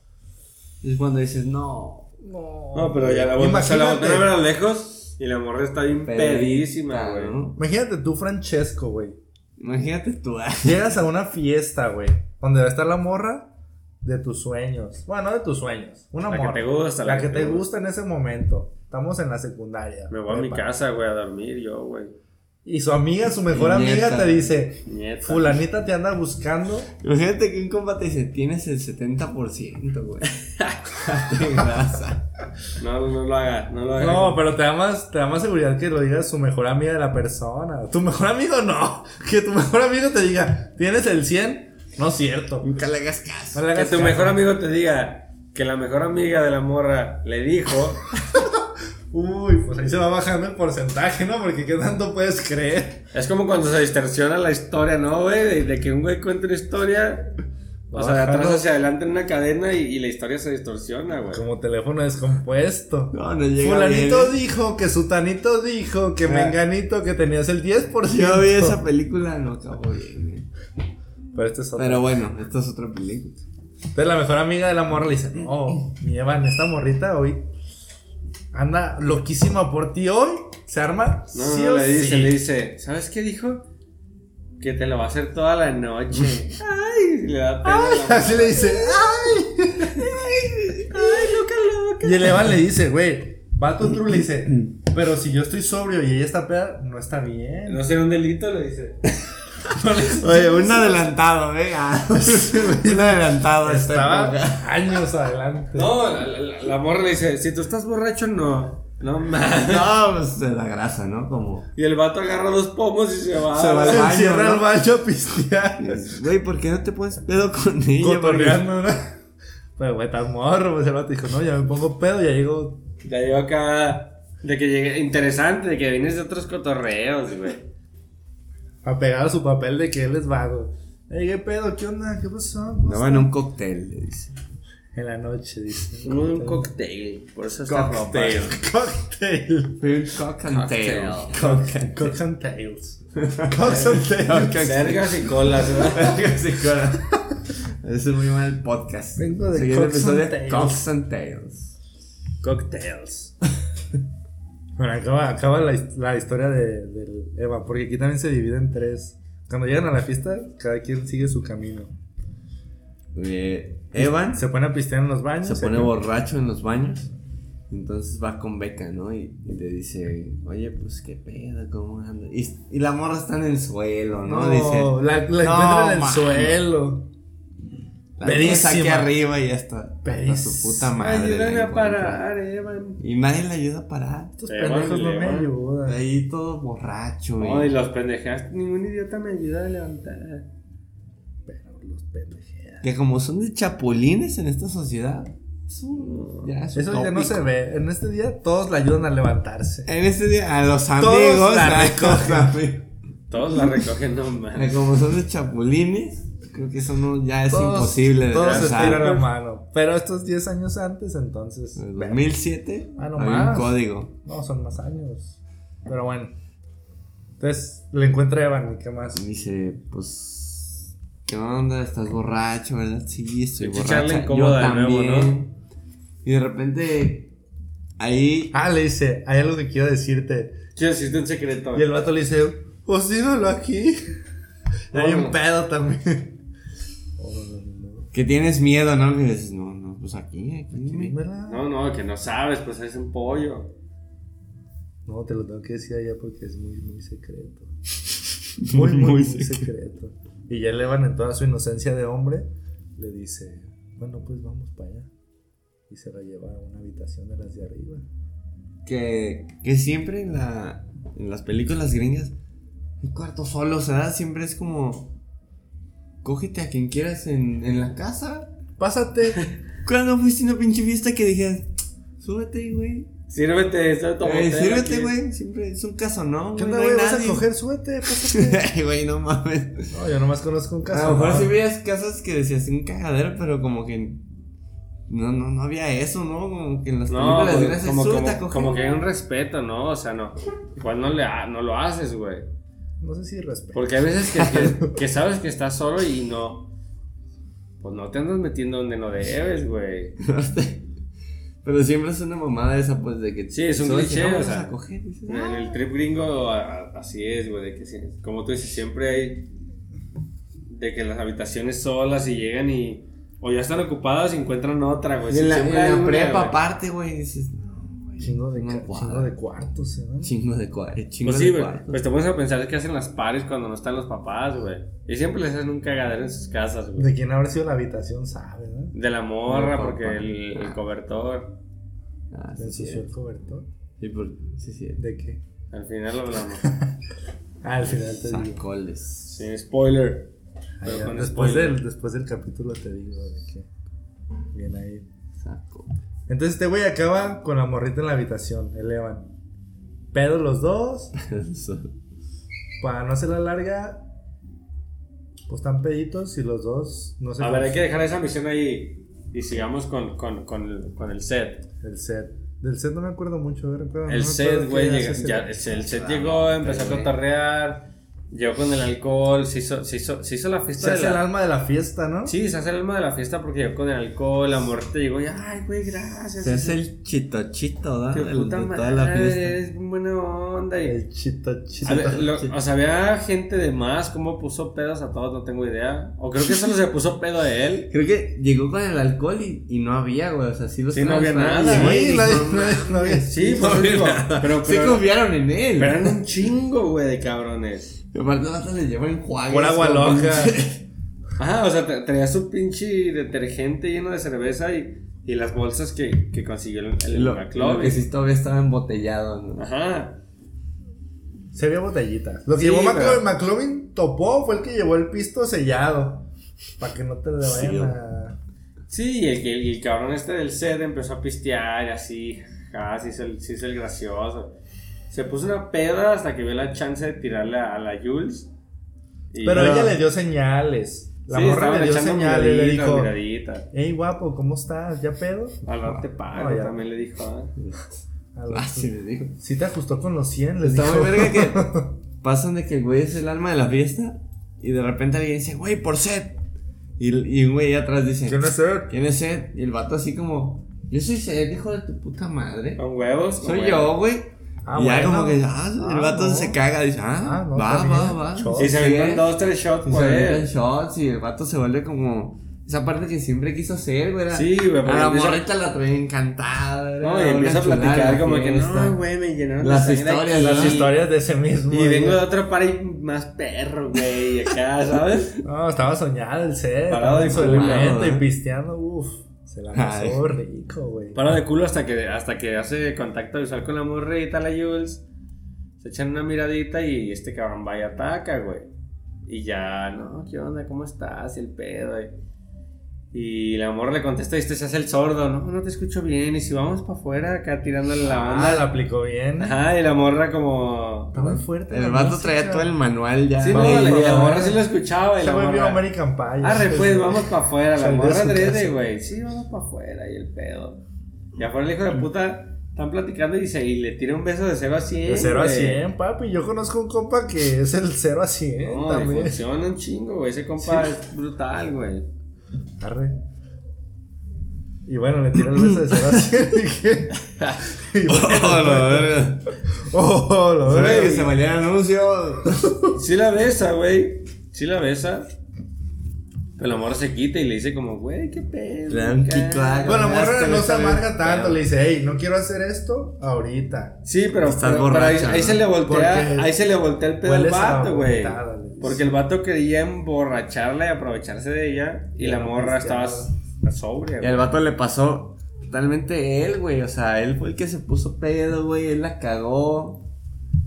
Y es cuando dices, no. No, No, pero ya la volteó, se la volteó a ver a lo lejos y la morra está bien pedísima, güey. ¿no? Imagínate tú, Francesco, güey. Imagínate tú. Llegas a una fiesta, güey, donde va a estar la morra de tus sueños. Bueno, no de tus sueños. Una La que morra. te gusta, La, que, te gusta en ese momento. Estamos en la secundaria. Me voy a mi casa, güey, a dormir yo, güey. Y su amiga, su mejor amiga, te dice: Nieta. Fulanita te anda buscando. Imagínate que un compa te dice, tienes el 70%, güey. de grasa. No, no lo haga, no lo haga. No, pero te da más, te da más seguridad que lo diga su mejor amiga de la persona. Tu mejor amigo no. Que tu mejor amigo te diga, ¿tienes el 100? No es cierto. Nunca le hagas caso. No le que hagas tu caso. mejor amigo te diga que la mejor amiga de la morra le dijo. Uy, pues ahí se va bajando el porcentaje, ¿no? Porque qué tanto puedes creer. Es como cuando se distorsiona la historia, ¿no, güey? De, de que un güey cuenta una historia. O sea, de atrás hacia adelante en una cadena y, y la historia se distorsiona, güey. Como teléfono descompuesto. No, no llega Fulanito bien, ¿eh? dijo que Sutanito dijo que Ah. Menganito que tenías el 10%. Yo vi esa película, no acabó bien. Pero este es otro. Pero bueno, esta es otra película. Entonces la mejor amiga de la morra le dice, no, mi Evan, esta morrita hoy anda loquísima por ti hoy. ¿Se arma? No, sí no, o le dice, sí. le dice, ¿sabes qué dijo? Que te lo va a hacer toda la noche. Ay, le da pena. la- Así le dice, ¡ay! Ay, loca, loca. Y el Evan le dice, güey, va tu true, le dice, pero si yo estoy sobrio y ella está peda, no está bien. No será un delito, le dice. Oye, un adelantado, venga. un adelantado. Estaba años adelante. No, la, la, la morra le dice, si tú estás borracho, no. No mames. No, pues de la grasa, ¿no? Como. Y el vato agarra dos pomos y se va. Se va al Se baño, encierra ¿no? al baño a pistear. Güey, ¿por qué no te pones pedo con ella? Cotorreando, ¿no? Pero, güey, estás morro. Pues el vato dijo, no, ya me pongo pedo, ya llego. Ya llevo acá. De que llegue. Interesante, de que vienes de otros cotorreos, güey. Apegado a su papel de que él es vago. Ey, ¿qué pedo? ¿Qué onda? ¿Qué pasó? ¿Cómo No, en un cóctel, le dice. En la noche, dice. Un cocktail. Por eso está. Cocktail. Cocktail. Fue un. Cocktail. Cock and tails. Cocks and tails. Vergas y colas. Es un muy mal podcast. Vengo de Siguiente Cocks episodio, and Tails. Cocks and Tails. Cocktails. Bueno, acaba, acaba la, la historia de, del Eva, porque aquí también se divide en tres. Cuando llegan a la fiesta, cada quien sigue su camino. Eh, Evan Se pone a pistear en los baños. se pone borracho en los baños. Entonces va con Beca, ¿no? Y, y le dice, oye, pues qué pedo, ¿cómo anda? Y, y la morra está en el suelo, ¿no? No, dice, la, la "No, encuentra en el mames". suelo. La pedísima. aquí arriba y ya está. Pedísima. su puta madre. la Ayúdame a parar, Evan. Y nadie le ayuda a parar. Estos Eva pendejos no me ayudan. Ahí todo borracho. No, y- y los pendejados. Ningún idiota me ayuda a levantar. Pero los pendejeas. Que como son de chapulines en esta sociedad. Es un, ya es Eso ya no se ve. En este día todos le ayudan a levantarse. En este día, a los Todos amigos. la a los recogen. Todos la recogen, no Que mames. Como son de chapulines, creo que eso no, ya es Todos- imposible de Todos se la mano. Pero estos 10 años antes, entonces. En el bueno, 2007 Ah, no había más. un código. No, son más años. Pero bueno. Entonces le encuentra a Evan y qué más. Y dice, pues, ¿qué onda? ¿Estás borracho, verdad? Sí, estoy borracha. Yo nuevo, también. Y de repente, ahí, Ah, le dice, hay algo que quiero decirte. Quiero decirte un secreto. Y el vato le dice, pues dímelo aquí. Y hay un pedo también. Que tienes miedo, ¿no? Que dices, no, no, pues aquí, aquí. Dímela. No, no, que no sabes, pues es un pollo. No, te lo tengo que decir allá porque es muy, muy secreto. Muy, muy, muy, secreto. Y ya Evan en toda su inocencia de hombre le dice, bueno, pues vamos para allá. Y se la lleva a una habitación de las de arriba. Que, que siempre en, la, en las películas gringas, un cuarto solo, o sea, siempre es como, cógete a quien quieras en, en la casa. Pásate. Cuando fuiste a una pinche fiesta que dijeras, súbete, güey. Sírvete, esto tu Eh, sírvete, güey. Siempre es un caso, ¿no? ¿Qué güey, onda, güey? ¿Vas a coger? Súbete, pásate. Ay, güey, no mames. No, yo nomás conozco un caso. A lo mejor sí veías casas que decías un cagadero, pero como que no, no, no había eso, ¿no? Como que en las No, películas gringas como, como, como que hay un respeto, ¿no? O sea, no. Igual no, le, ha- no lo haces, güey. No sé si respeto. Porque hay veces que, que, que sabes que estás solo y no. Pues no te andas metiendo donde no debes, güey. Pero siempre es una mamada esa, pues, de que... Sí, es un cliché, dicen, "No, o vamos sea, a coger", dices, En "Ah". el trip gringo a- a- así es, güey, de que sí, como tú dices, siempre hay de que las habitaciones solas y llegan y o ya están ocupadas y encuentran otra, güey. Y en la, en la prepa aparte, güey, dices, Chingo de, chingo de cuartos, ¿eh? Chingo de cuartos. Chingo Pues sí, de güey. cuartos. Pues te pones a pensar qué hacen las pares cuando no están los papás, güey. Y siempre les hacen un cagadero en sus casas, güey. De quién habrá sido la habitación, sabe, ¿no? De la morra, No, porque el, el cobertor. Ah, sí, ensució sí. el cobertor. Sí, por, sí, sí. ¿De qué? Al final lo hablamos. Ah, al final te digo. Sacoles. Sí, spoiler. Pero ya, con después, spoiler. del, después del capítulo te digo de qué. Bien ahí. Saco. Entonces este güey acaba con la morrita en la habitación, el Evan. Pedo los dos, para no hacer la larga, pues están peditos y los dos no se A ver, hay que dejar esa misión ahí y sigamos con, con, con, el, con el set. El set. Del set no me acuerdo mucho, a ver, recuérdame, El no set, güey, el, el set llegó, empezó a cotorrear, llegó con el alcohol, se hizo, se hizo, se hizo la fiesta Se hace el alma de la fiesta, ¿no? Sí, se hace el alma de la fiesta porque llegó con el alcohol, la llegó y, ay, güey, gracias. Se hace el chito chito, ¿da? Qué El- puta de toda la fiesta. eres buena onda. Y, El chito, chito. O sea, había gente de más, cómo puso pedos a todos, no tengo idea. O creo que solo se puso pedo de él. Creo que llegó con el alcohol y, y no había, güey. O sea, sí los Sí, no había nada, Sí, no Sí, No había digo. Pero, Sí pero, confiaron en él. pero eran un chingo, güey, de cabrones. Y aparte, los vatos le llevan enjuagues. Por agua loca. Ajá, o sea, tra- traía su pinche detergente lleno de cerveza y, y las bolsas que, que consiguió el, el Lo, lo que sí todavía estaba embotellado, ¿no? Ajá. Se había botellitas. Lo que Sí, llevó pero- McLovin, topó fue el que llevó el pisto sellado. Para que no te le vayan Sí, a. Sí, y el, el, el cabrón este del set empezó a pistear y así, jaja, se hizo el, se hizo el gracioso. Se puso una peda hasta que vio la chance de tirarle a, a la Jules. Y- Pero ella le dio señales. La Sí, morra le dio señales. Le dijo: miradita. Hey, guapo, ¿cómo estás? ¿Ya pedo? Al rato te pago, No, también le dijo. ¿eh? A los- Ah, sí, le dijo. Sí te ajustó con los 100, les Está dijo. muy verga que pasan de que el güey es el alma de la fiesta y de repente alguien dice, güey, por Seth. Y, y un güey atrás dice, ¿Quién es Seth? ¿Quién es Seth? Y el vato así como, yo soy Seth, hijo de tu puta madre. Con huevos. con Soy huevos. yo, güey. Ah, y ya bueno. como que, ah, el Ah, vato no. se caga, dice, ah, Ah, no, va, va, va. Shot. Y se ¿eh? dos, tres shots Y por se avientan él. shots y el vato se vuelve como esa parte que siempre quiso hacer, güey. Sí, güey, A la morrita la traía encantada. No, y empieza a platicar la como que no, güey, me llenaron Las historias, aquí". Las historias de ese mismo. Y vengo de día. otro par y más perro, güey, y acá, ¿sabes? No, estaba soñado el set. Parado de elemento ¿eh? y pisteando. Uf, se la Ay. pasó rico, güey. Para de culo hasta que, hasta que hace contacto visual con la morrita, la Jules. Se echan una miradita y este cabrón va y ataca, güey. Y ya, no, ¿qué onda? ¿Cómo estás? Y el pedo. Y, y la morra le contesta y este se hace el sordo. No, no te escucho bien. Y si vamos para afuera, acá tirándole la Ah, onda. la aplicó bien. Ajá, y la morra como... Está muy fuerte. El vato traía todo el manual ya. Sí, no, la, y la morra sí lo escuchaba y Se la volvió morra... American Pie. Arre, pues, vamos para afuera. La de morra casa. güey. Sí, vamos para afuera y el pedo. Y afuera el hijo de puta están platicando y, se, y le tira un beso de 0 a 100. De 0 a güey. 100, papi. Yo conozco un compa que es el 0 a 100 No, también. funciona un chingo, güey. Ese compa es brutal, güey. Arre. Y bueno, le tiró el beso de 0 a 100. y que- y bueno, Oh, la verga. oh, veo. que se valía el anuncio. Sí la besa, güey. Sí la besa. Pero la morra se quita y le dice como, güey, qué pedo. Le da un acá". quito a- Bueno, la morra no se amarga tanto. Le dice, hey, no quiero hacer esto ahorita. Sí, pero, Estás pero- pero ahí, borracha, ahí se le voltea, ahí se le voltea el pedo al vato, güey. Porque el vato quería emborracharla y aprovecharse de ella. Y la Ya, morra estaba sobria, Y al vato le pasó totalmente él, güey. O sea, él fue el que se puso pedo, güey. Él la cagó.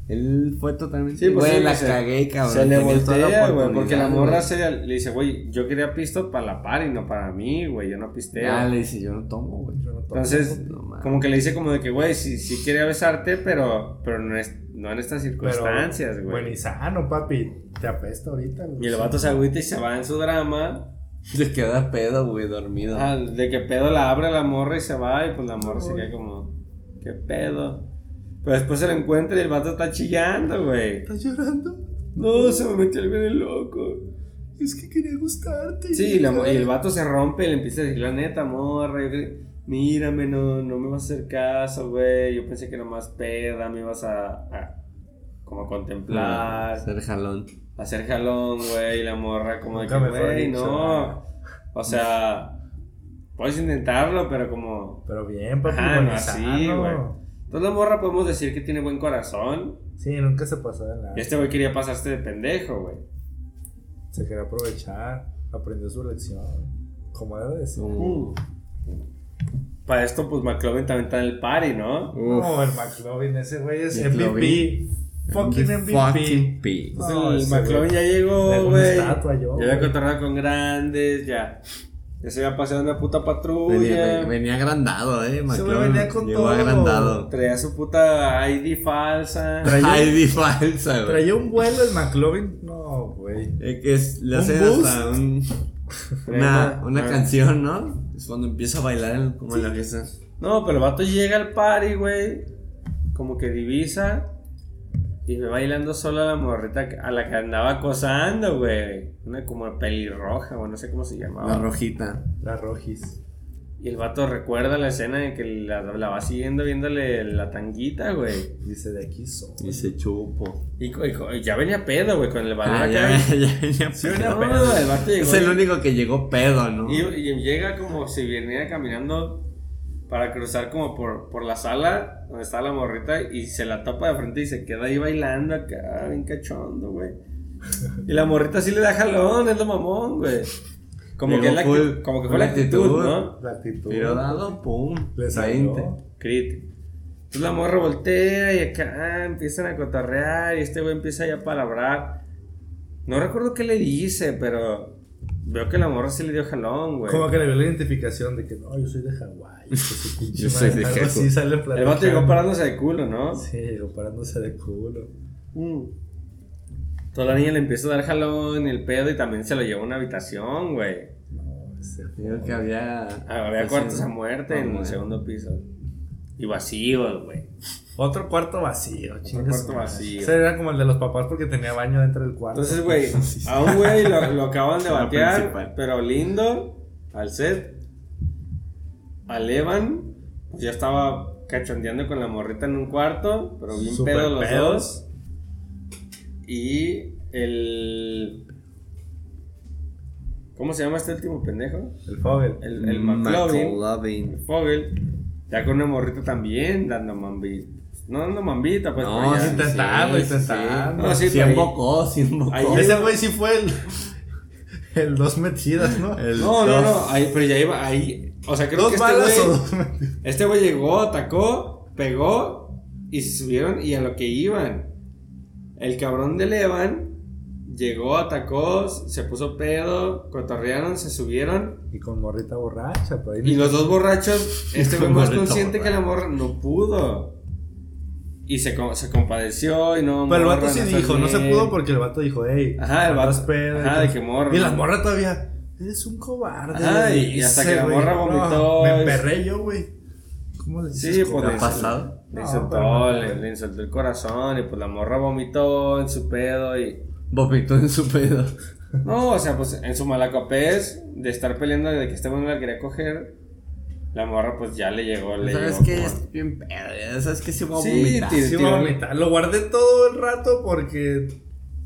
Él fue totalmente. Sí, pues güey, sí, la se- cagué, cabrón. Se le voltea, güey, porque la morra güey. se le dice, güey, yo quería pisto para la par y no para mí, güey, yo no pisteo. Ya le dice, yo no tomo, güey. Yo no tomo. Entonces, No como que le dice como de que, güey, sí, sí quería besarte, pero, pero no, es, no en estas Pero, circunstancias, Bueno, güey. y sano, papi. Te apesta ahorita, güey. Y el vato se agüita y se va en su drama. Le queda pedo, güey, dormido. Ah, de que pedo la abre la morra y se va, y pues la morra se queda como, ¿qué pedo? Pero después se lo encuentra y el vato está chillando, güey. ¿Estás llorando? No, se me metió el bien loco. Es que quería gustarte. Sí, y, la y el vato se rompe y le empieza a decir, la neta, morra, mírame, no, no me vas a hacer caso, güey. Yo pensé que era más peda, me ibas a, a como a contemplar, Ser jalón. a hacer jalón, güey. Y la morra como de Nunca que, mejor güey, no. O sea, puedes intentarlo, pero como... Pero bien, papi. Ajá, bueno, no así, güey. Entonces la morra podemos decir que tiene buen corazón. Sí, nunca se pasó de nada. Y este güey quería pasarse de pendejo, güey. Se quería aprovechar. Aprendió su lección. Como debe de ser. Uh, Para esto, pues McLovin también está en el party, ¿no? uf. No, el McLovin, ese güey es. MVP. Fucking MVP. Fucking P. Entonces, No, el McLovin ya Le llegó, güey. Ya había cotorreado con grandes, ya. Ya se había pasado una puta patrulla. Venía, venía agrandado, eh. McLovin venía con llegó todo. agrandado. Traía su puta ID falsa. Traía- ID falsa, güey. Traía un vuelo el McLovin. No, güey. Eh, que es, le ¿Un hacen hasta un- una, una canción, ¿no? Es cuando empieza a bailar como en la fiesta. No, pero el vato llega al party, güey. Como que divisa. Y ve bailando solo a la morrita a la que andaba acosando, güey. Una como pelirroja, o no sé cómo se llamaba. La rojita. La Rojis. Y el vato recuerda la escena en que la, la va siguiendo viéndole la tanguita, güey. Dice de aquí soy. Y se chupo. Y, y ya venía pedo, güey, con el balón Ah, acá. ya, ya venía Sí, pedo. venía pedo, el vato llegó Es el único que llegó pedo, ¿no? Y, y llega como si venía caminando para cruzar como por, por la sala donde está la morrita y se la topa de frente y se queda ahí bailando acá, bien cachondo, güey. Y la morrita sí le da jalón, es lo mamón, güey. Como, que, es la full- como que fue la actitud, actitud. ¿no? La actitud. Pero dado, pum. Le 20. salió. Crit. Entonces la morra voltea y acá empiezan a cotorrear y este güey empieza ya a palabrar. No recuerdo qué le dice, pero veo que la morra sí le dio jalón, güey. Como que le dio la identificación de que no, yo soy de Hawái. que su pinche Yo soy de Hawái. así sale El vato llegó parándose de culo, ¿no? Sí, llegó parándose de culo. Mm. Toda la niña le empieza a dar jalón y el pedo y también se lo llevó a una habitación, güey. No, ese Digo que había. Ah, Había cuartos sí, a muerte en el segundo piso. Y vacíos, güey. Otro cuarto vacío, chingue cuarto su madre. vacío. Ese era como el de los papás porque tenía baño dentro del cuarto. Entonces, güey, a un güey lo, lo acaban de batear, pero lindo, al set. Al Evan, pues ya estaba cachondeando con la morrita en un cuarto, pero bien Súper pedo los pedos. dos. Y el. ¿Cómo se llama este último pendejo? El Fogel. El, el McLovin. McLovin. Fogel. Ya con una morrita también dando mambita. No dando mambita, pues. No, ya. sí, intentando, sí, intentando. No, sí, ahí- embocó, sí embocó. ahí- Ese güey sí fue el. El dos metidas, ¿no? El No, no, dos. no, ahí, pero ya iba ahí. O sea, creo ¿Dos que este o güey, dos este güey llegó, atacó, pegó y se subieron y a lo que iban. El cabrón del Evan llegó, atacó, se puso pedo, cotorrearon, se subieron. Y con morrita borracha, por ahí. Y los dos borrachos, este güey más consciente que la morra no pudo. Y se, co- se compadeció y no. Pero el vato sí dijo, no se pudo porque el vato dijo, hey, Ajá, el vato- pedo", ajá, de que morra. Y la morra todavía, eres un cobarde. Ajá, le y- y hasta que la morra No, vomitó, me emperré yo, güey. ¿Cómo le dices? Sí, pues ha pasado? Le No, insultó, pero- le, le insultó el corazón y pues la morra vomitó en su pedo y... Vomitó en su pedo. No, o sea, pues en su malacopés de estar peleando de que este no la quería coger, la morra pues ya le llegó, le ¿Sabes llegó qué? como- Es bien pedo. ya ¿Sabes qué? Se va a Sí, vomitar. Sí, Tiró- iba a vomitar. Lo guardé todo el rato porque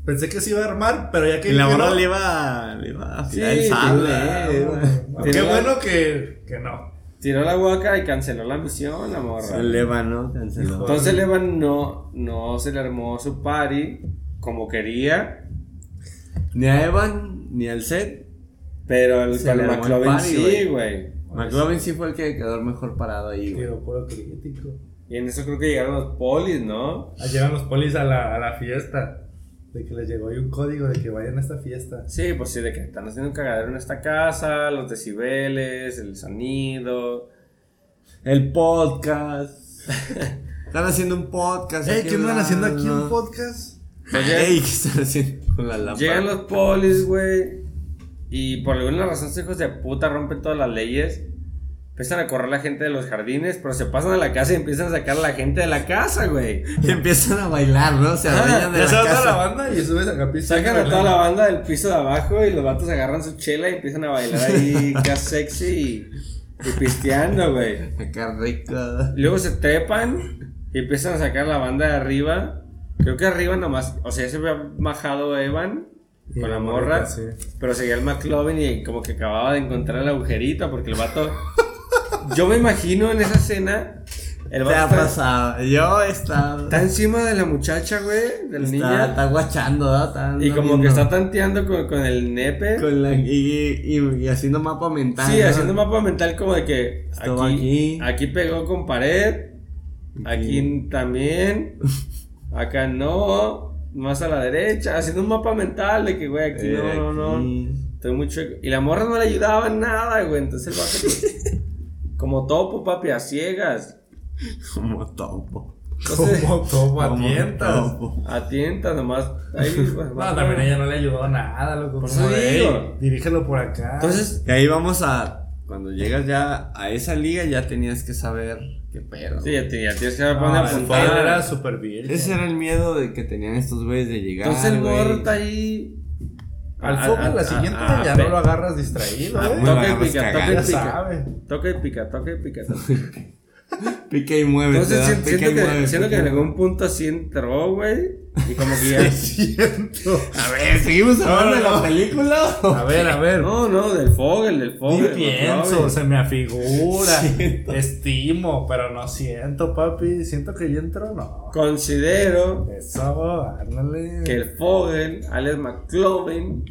pensé que se iba a armar, pero ya que Y la que morra le iba, le iba a Sí, tirar el sable. Eh, bueno. Qué la- bueno que, que no. Tiró la huaca y canceló la misión, la morra. El Eva, ¿no? Canceló. Entonces Levan no, no se le armó su party como quería, Ni a Evan, ni al set. pero el, Se el el McLovin party, sí, güey. McLovin sí fue el que quedó mejor parado ahí, güey. Tiro puro crítico. Y en eso creo que llegaron los polis, ¿no? Ah, Llegan los polis a la, a la fiesta. De que les llegó ahí un código de que vayan a esta fiesta. Sí, pues sí, de que están haciendo un cagadero en esta casa, los decibeles, el sonido. El podcast. Están haciendo un podcast. Ey, aquí ¿qué andan haciendo aquí un podcast? Ey, ¿qué están haciendo con la lámpara? Llegan los polis, güey. Y por alguna razón, estos hijos de puta rompen todas las leyes. Empiezan a correr la gente de los jardines, pero se pasan a la casa y empiezan a sacar a la gente de la casa, güey. Y empiezan a bailar, ¿no? Se Ah, de la toda casa. banda y subes acá piso. Sacan a toda la banda del piso de abajo y los vatos agarran su chela y empiezan a bailar ahí, acá sexy y, y pisteando, güey. Qué rico. Luego se trepan y empiezan a sacar la banda de arriba. Creo que arriba nomás, o sea, se había bajado Evan Y con la morra, sí. pero seguía el McLovin y como que acababa de encontrar el agujerito porque el vato... Yo me imagino en esa escena, el ¿Qué ha vato está, pasado? Yo he estado. está encima de la muchacha, güey, de la Está, guachando, ¿no? Está y como viendo que está tanteando con, con el nepe. Con la, y, y, y haciendo mapa mental. Sí, ¿no? haciendo mapa mental como de que Estuvo aquí, aquí. aquí pegó con pared, aquí también, acá no, más a la derecha, haciendo un mapa mental de que, güey, aquí Eh, no, no, no. estoy muy chueco. Y la morra no le ayudaba en nada, güey. Entonces el vato, pues, como topo, papi, a ciegas. Como topo. Entonces, Como tomo Como atientas. topo. atienta nomás. Ahí, pues, No, también ella no le ayudó nada, loco. Por eso digo. "Ey, dirígelo por acá. Entonces, Y ahí vamos a. Cuando llegas ya a esa liga, ya tenías que saber qué pedo. sí, ya, te- ya tienes que no, poner a el apuntar. Era súper virgen. Ese era el miedo de que tenían estos güeyes de llegar. Entonces el güey. morro está ahí. Al A- a- la a- siguiente a- ya a- no lo agarras distraído, a- ¿eh? Toca y agarras pica, toca y pica. Toca y pica, toca y pica. toca y pica. Pica y mueve. Entonces siento, y que, mueve, siento que en y algún punto sí entró, güey. Y como que ya. Siento. A ver, ¿seguimos hablando de la película? A ver, a ver. No, no, del Fogel, del Ni Fogel. pienso, McLovin. se me afigura, Siento. estimo, pero no siento, papi. Siento que ya entró, no. Considero Eso, ándale. que el Fogel, Alex McLovin,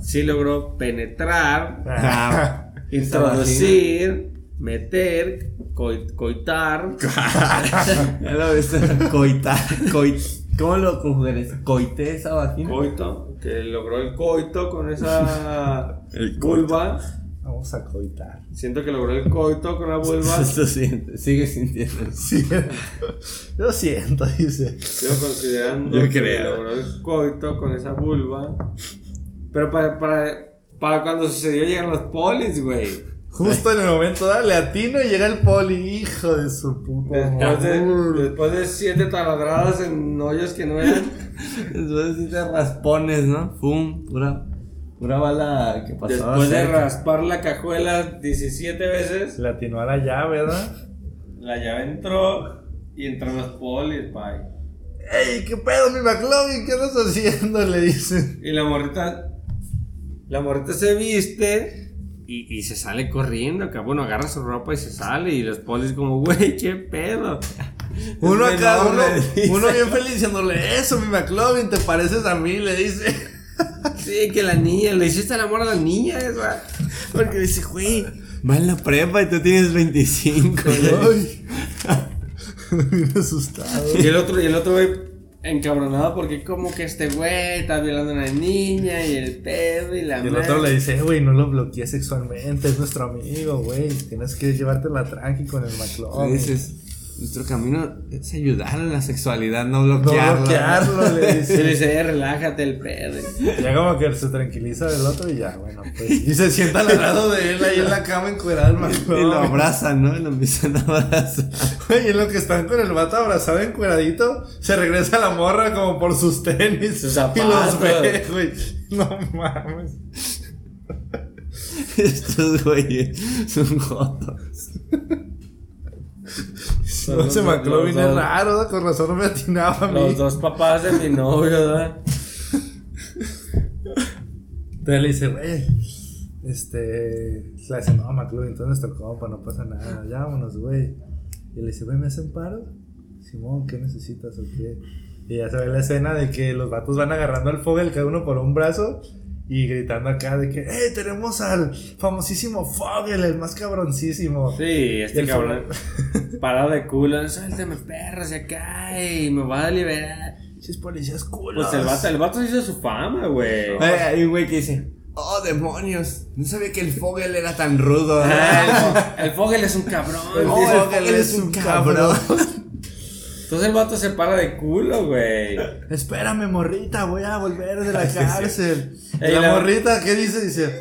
sí logró penetrar, Ah, introducir, meter, coi- coitar. ya lo viste. Coita. Coit. ¿Cómo lo conjugarías? Coité esa vagina. Coito, que logró el coito con esa El coito. vulva. Vamos a coitar. Siento que logró el coito con la vulva. Esto siente, sigue sintiendo. Siento. Yo siento, dice. Sigo considerando Yo que creo. logró el coito con esa vulva. Pero para, para, para cuando sucedió llegan los polis, güey. Justo en el momento, dale, atino y llega el poli, hijo de su puta Después de, madre. después de siete taladradas en hoyos que no eran. Después de te raspones, ¿no? Fum, pura, pura bala que pasaba. Después de raspar la cajuela 17 veces, Le atinó a la llave, ¿verdad? la llave entró y entraron los polis, pay. ¡Ey, qué pedo, mi McLovin! ¿Qué andas haciendo? Le dicen. Y la morrita. La morrita se viste y, y se sale corriendo. Que bueno, agarra su ropa y se sale. Y los polis, como, güey, qué pedo. Uno acá, uno, uno bien feliz diciéndole, eso, mi McLovin, te pareces a mí, le dice. Sí, que la niña, le hiciste el amor a la niña, esa. Porque dice, güey, va en la prepa y tú tienes 25. güey. Bien asustado. Y el otro, y el otro güey encabronado porque como que este güey está violando a una niña y el pedo y la Y el madre. otro le dice, "Eh, güey, no lo bloquees sexualmente, es nuestro amigo, güey. Tienes que llevártela tranqui con el Le McLovin. dices, nuestro camino es ayudar en la sexualidad, no no bloquearla. bloquearlo, le Y le dice. dice, eh, relájate el pedo. Ya como que se tranquiliza del otro y ya, bueno, pues. Y se sienta al lado de él ahí en la cama encuerado el Y lo abrazan, ¿no? Y lo empiezan a abrazar. Güey, y en lo que están con el vato abrazado encueradito, se regresa la morra como por sus tenis. Sus y los ve, güey. No mames. Estos güeyes son jotos. No, ese McLovin es raro, con razón no me atinaba a mí. Los dos papás de mi novio, ¿verdad? Entonces le dice, güey, este, le dice, no, McLovin, eres nuestro compa, no pasa nada, ya vámonos, güey. Y le dice, güey, ¿me hacen paro? Simón, ¿qué necesitas o qué? Y ya se ve la escena de que los vatos van agarrando al Fogel cada uno por un brazo y gritando acá de que, ¡eh, tenemos al famosísimo Fogel, el más cabroncísimo! Sí, este el cabrón. Parado de culo, suéltame perros de acá y me va a liberar. Chis policías culos. Pues el vato, el vato hizo su fama, güey. Eh, Hay un güey que dice, oh demonios, no sabía que el Fogel era tan rudo. Ah, el, el Fogel es un cabrón. El Oh, el Fogel es un cabrón. Entonces el vato se para de culo, güey. Espérame, morrita, voy a volver de la cárcel. Y Ey, la, la- morrita, ¿qué dice? Dice,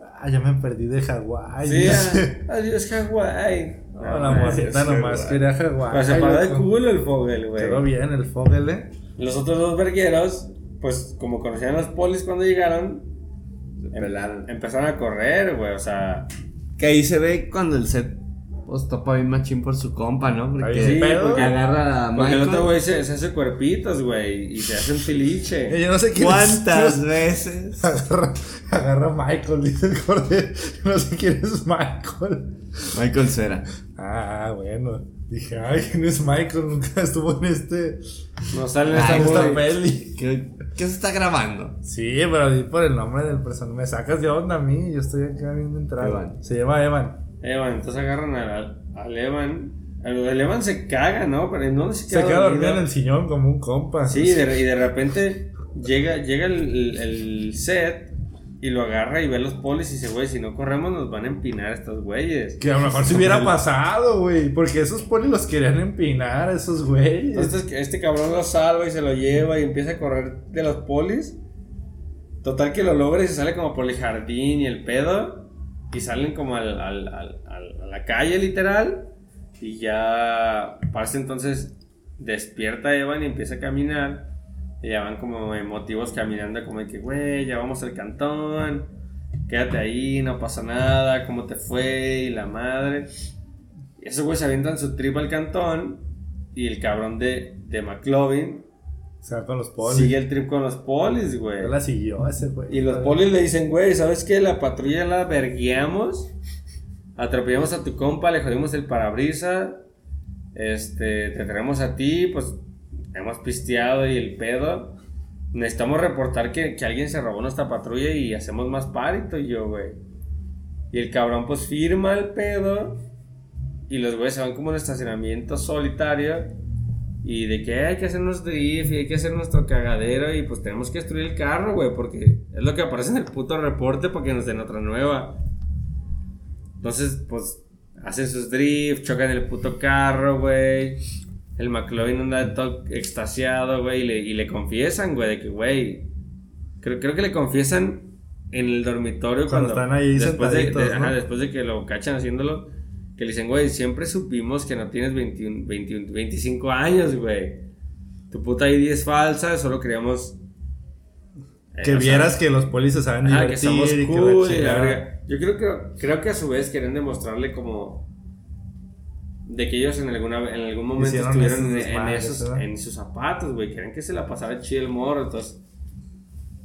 ah, ya me perdí de Hawái. Sí, dice. ah, adiós, Hawái. No, la morrita nomás quería Hawái. Pues se para de culo el Fogel, güey. Quedó bien el Fogel, eh. Los otros dos vergueros, pues como conocían a los polis cuando llegaron, Se em- pelaron. empezaron a correr, güey. O sea, Que ahí se ve cuando el set pues topa bien machín por su compa, ¿no? Porque, sí, pedo. porque agarra a porque el Michael. otro güey se, se hace cuerpitos, güey, y se hace un Eh, filiche. Yo no sé quién ¿Cuántas es. veces? Agarra, agarra a Michael, dice el cordero. Yo no sé quién es Michael. Michael Cera. Ah, bueno. Dije, ay, ¿quién es Michael? Nunca estuvo en este. No sale en Ay, esta peli. ¿Qué, qué se está grabando? Sí, pero di por el nombre del personaje. Me sacas de onda a mí. Yo estoy acá entrado. Evan. Se llama Evan. Evan, entonces agarran al, al Evan. El, Evan se caga, ¿no? Pero ¿en dónde se Se queda, queda dormido en el sillón como un compa. Sí, de- y de repente llega, llega el, el- el set y lo agarra y ve a los polis y dice, güey, si no corremos nos van a empinar estos güeyes. Que a lo mejor se hubiera pasado, güey. Porque esos polis los querían empinar, esos güeyes. Entonces este cabrón lo salva y se lo lleva y empieza a correr de los polis. Total que lo logra y se sale como por el jardín y el pedo. Y salen como al, al- al- a la calle literal. Y ya parece entonces despierta Evan y empieza a caminar. Y ya van como emotivos caminando como de que, güey, ya vamos al cantón. Quédate ahí, no pasa nada, ¿cómo te fue? Y la madre. Y esos güeyes se avientan su trip al cantón. Y el cabrón de, de McLovin O sea, con los polis. sigue el trip con los polis, güey. Él la siguió ese, güey. Y los polis le dicen, güey, ¿sabes qué? La patrulla la verguiamos. Atropellamos a tu compa, le jodimos el parabrisa. Este, te traemos a ti, pues hemos pisteado y el pedo. Necesitamos reportar que, que alguien se robó nuestra patrulla y hacemos más parito y yo, güey. Y el cabrón pues firma el pedo. Y los güeyes se van como en estacionamiento solitario. Y de que hay que hacer nuestro drift y hay que hacer nuestro cagadero y pues tenemos que destruir el carro, güey, porque es lo que aparece en el puto reporte para que nos den otra nueva. Entonces, pues, hacen sus drift, chocan el puto carro, güey. El McLovin anda todo extasiado, güey, y le, y le confiesan, güey, de que, güey, creo, creo que le confiesan en el dormitorio Cuando están ahí después de, de- ajá, después de que lo cachan haciéndolo, que le dicen, güey, siempre supimos que no tienes 21, 21, 25 años, güey. Tu puta ID es falsa, solo queríamos... eh, Que sea, vieras que los polis saben Ajá, que somos y cool la verga. Yo creo que, creo que a su vez quieren demostrarle como de que ellos en alguna en algún momento estuvieron en, esos en desmadres, esos ¿verdad? en sus zapatos, güey, querían que se la pasara chido el morro, entonces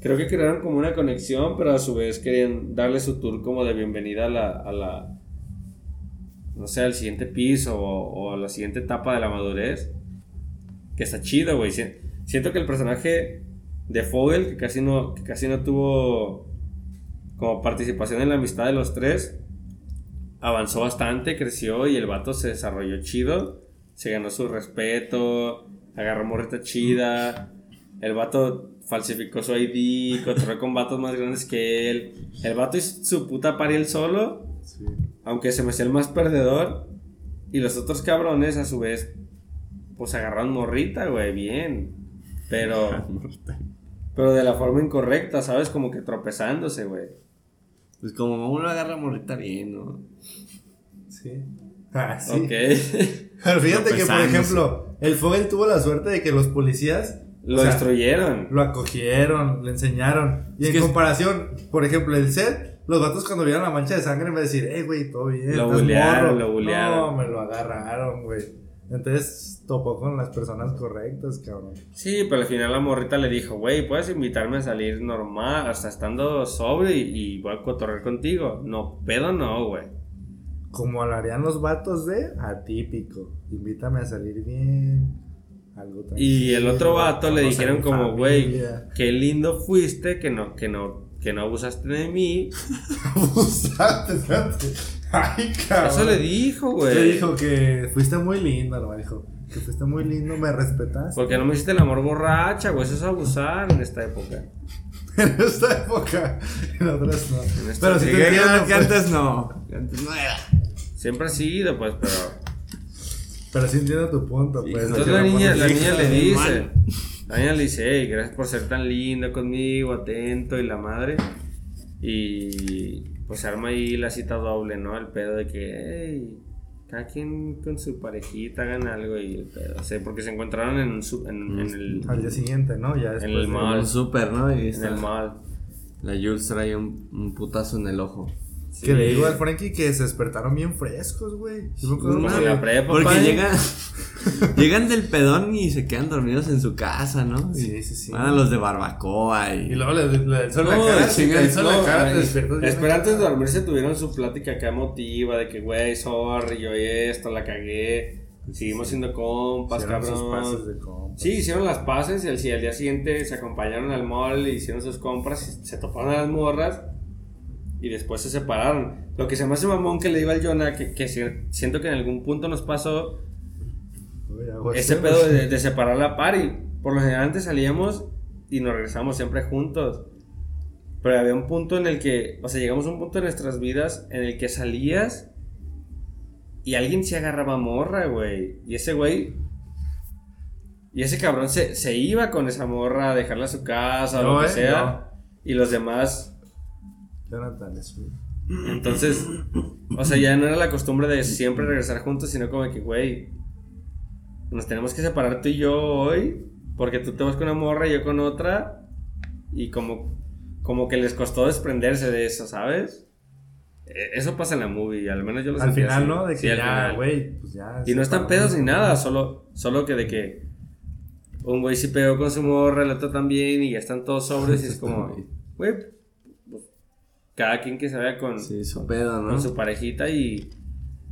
creo que crearon como una conexión, pero a su vez querían darle su tour como de bienvenida a la, a la no sé, al siguiente piso o, a la siguiente etapa de la madurez. Que está chido, güey. Si- Siento que el personaje de Fogel, que casi no, que casi no tuvo como participación en la amistad de los tres, avanzó bastante, creció y el vato se desarrolló chido. Se ganó su respeto, agarró morrita chida. El vato falsificó su ID, controló con vatos más grandes que él. El vato hizo su puta pari él solo, Sí. Aunque se me hacía el más perdedor. Y los otros cabrones, a su vez, pues agarraron morrita, güey, bien. Pero, pero de la forma incorrecta, ¿sabes? Como que tropezándose, güey. Pues como uno agarra morrita bien, ¿no? Sí. Ah, sí. Ok. Pero fíjate que, por ejemplo, el Fogel tuvo la suerte de que los policías Lo o sea, destruyeron. lo acogieron, le enseñaron. Y Es en comparación, por ejemplo, el set, los vatos cuando vieron la mancha de sangre me decir, hey, güey, todo bien. Lo bulearon, morro". lo bulearon. No, me lo agarraron, güey. Entonces topó con las personas correctas, cabrón. Sí, pero al final la morrita le dijo, güey, puedes invitarme a salir normal, hasta estando sobre y, y voy a cotorrear contigo. No, pedo no, güey. Como lo harían los vatos de atípico. Invítame a salir bien. Algo Y el otro vato le dijeron como, güey, familia". qué lindo fuiste que no, que no, que no abusaste de mí. Abusaste, espérate. Ay, cabrón. Eso le dijo, güey. Le dijo que fuiste muy lindo, no, dijo que fuiste muy lindo, me respetaste. Porque no me hiciste el amor borracha, güey. Eso es abusar en esta época. En esta época, en otras no. esta- Pero si te entiendo, que pues. antes no. Que antes no era. Siempre ha sido, pues, pero. Pero sí entiendo tu punto, pues. Entonces la lo niña, la niña le dice. Niña le dice, hey, gracias por ser tan lindo conmigo, atento y la madre. Y pues se arma ahí la cita doble, ¿no? El pedo de que, hey, cada quien con su parejita hagan algo y el pedo. O sea, porque se encontraron en, en, en el, Al día siguiente, ¿no? Ya después. el mall. Un súper, ¿no? Y en está- el mall. La Jules trae un, un putazo en el ojo. Que le digo al Frankie que se despertaron bien frescos, güey. En la prepa, Porque pa. Llegan, del pedón y se quedan dormidos en su casa, ¿no? Sí, sí, sí. Van a los de barbacoa y... Y luego le, le la No, cara, sí, no, te Espera, antes de dormirse tuvieron su plática acá emotiva de que, güey, sorry, yo esto, la cagué. Seguimos siendo compas, Hicieron cabrón. pases de compa. Sí, hicieron las paces y al, y al día siguiente se acompañaron al mall, y hicieron sus compras, y se toparon a las morras y después se separaron. Lo que se me hace mamón que le digo al Jonah, que, que si- siento que en algún punto nos pasó Ese así, pedo de, de separar la party. Por lo general antes salíamos y nos regresamos siempre juntos. Pero había un punto en el que, o sea, llegamos a un punto en nuestras vidas en el que salías y alguien se agarraba morra, güey. Y ese güey. Y ese cabrón se, se iba con esa morra a dejarla a su casa o lo que eh, sea. Y los demás. Jonathan, es. Entonces, o sea, ya no era la costumbre de siempre regresar juntos, sino como que, güey, nos tenemos que separar tú y yo hoy, porque tú te vas con una morra y yo con otra, y como, como que les costó desprenderse de eso, ¿sabes? E- Eso pasa en la movie, al menos yo lo Al final, así. ¿no? De que Sí, ya, güey, pues ya. Y no están pedos ni nada, solo, solo que de que un güey sí pegó con su morra, el otro también, y ya están todos sobres, y es como, güey, pues, cada quien que se vaya con, Sí, su pedo, ¿no? con su parejita y...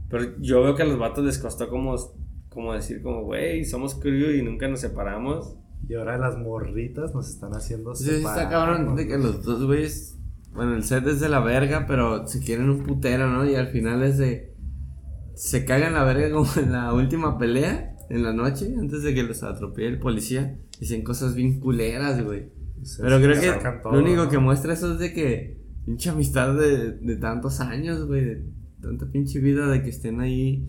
Pero yo veo que a los vatos les costó como, como decir como, güey, somos crew y nunca nos separamos. Y ahora las morritas nos están haciendo Sí, está separar, cabrón de que los dos güeyes. Bueno, el set es de la verga, pero se quieren un putero, ¿no? Y al final es de. Se cagan la verga como en la última pelea, en la noche, antes de que los atropelle el policía. Dicen cosas bien culeras, güey. Se- Pero creo que todo, lo único ¿no? que muestra eso es de que. Pinche amistad de, de tantos años, güey. De tanta pinche vida de que estén ahí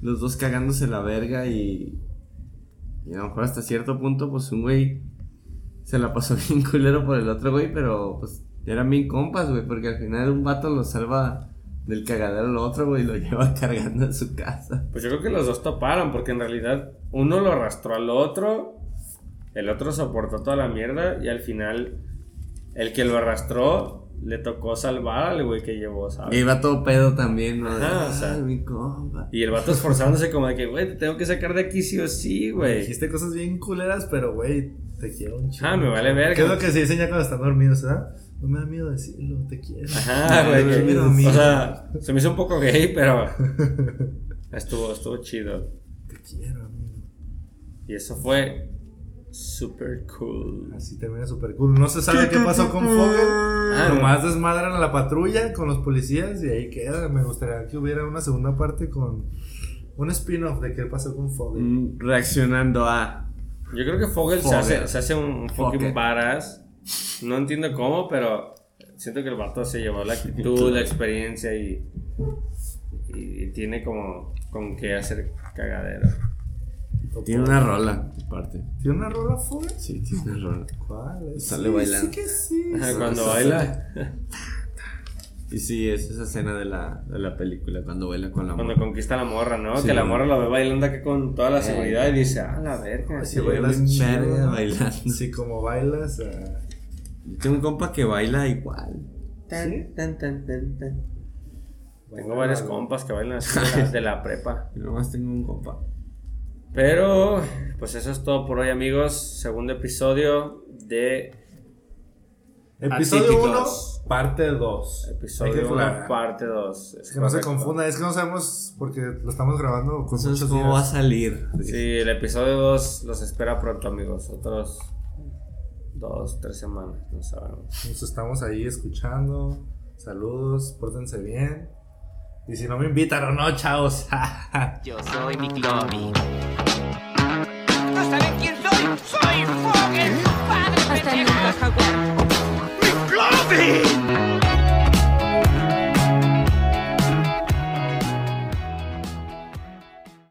los dos cagándose la verga y. Y a lo mejor hasta cierto punto, pues un güey se la pasó bien culero por el otro güey, pero pues eran bien compas, güey, porque al final un vato lo salva del cagadero al otro, güey, y lo lleva cargando a su casa. Pues yo creo que los dos toparon, porque en realidad uno lo arrastró al otro, el otro soportó toda la mierda y al final el que lo arrastró le tocó salvar al güey que llevó, Y ¿sabes? iba todo pedo también, ¿no? Ajá, o sea. Ay, mi compa. Y el vato esforzándose como de que, güey, te tengo que sacar de aquí sí o sí, güey. Dijiste cosas bien culeras, pero güey, te quiero un chingo. Ah, me vale verga. ¿Qué es lo que se dice ya cuando están dormidos, ¿verdad? No me da miedo decirlo, te quiero. Ajá, güey. Que- quiero, amigo. o sea, se me hizo un poco gay, pero estuvo, estuvo chido. Te quiero, amigo. Y eso fue super cool. Así termina super cool. No se sabe qué pasó con Fogel. Ah, Nomás desmadran a la patrulla con los policías y ahí queda. Me gustaría que hubiera una segunda parte con un spin-off de qué pasó con Fogel. Mm, Reaccionando a. Yo creo que Fogel, se hace, se hace un, fucking varas. No entiendo cómo, pero siento que el vato se llevó la actitud, la experiencia y, y tiene como con qué hacer cagadero. Tiene una rola, aparte. ¿Tiene una rola Fogel? Sí, tiene una rola. ¿Cuál? Sale Sí, bailando. Sí que sí. Ajá, Cuando baila, Y sí, es esa escena de la, de la película, cuando baila con la cuando morra. conquista a la morra, ¿no? Sí, que la morra lo ve bailando acá con toda la seguridad y dice, ah, la verga. Si bailas verga bailando. Sí, como bailas. ah, Yo tengo un compa que baila igual. Tan, tan, tan, tan, tan. Tengo varios la- compas que bailan así de la, de la prepa. Yo nomás tengo un compa. Pero, pues eso es todo por hoy, amigos. Segundo episodio de Episodio 1, Atípicos. parte 2. episodio 1, parte 2. Es que no se confunda, es que no sabemos porque lo estamos grabando con No sabes muchos cómo días. va a salir. Sí, el episodio 2 los espera pronto, amigos. Otros dos, tres semanas, no sabemos. Nos estamos ahí escuchando. Saludos, pórtense bien. Y si no me invitaron, no, chavos. Yo soy mi Clovi. ¿No saben quién soy? ¡Soy Fogel! ¡Padre pendejo! ¡Mi Clovi!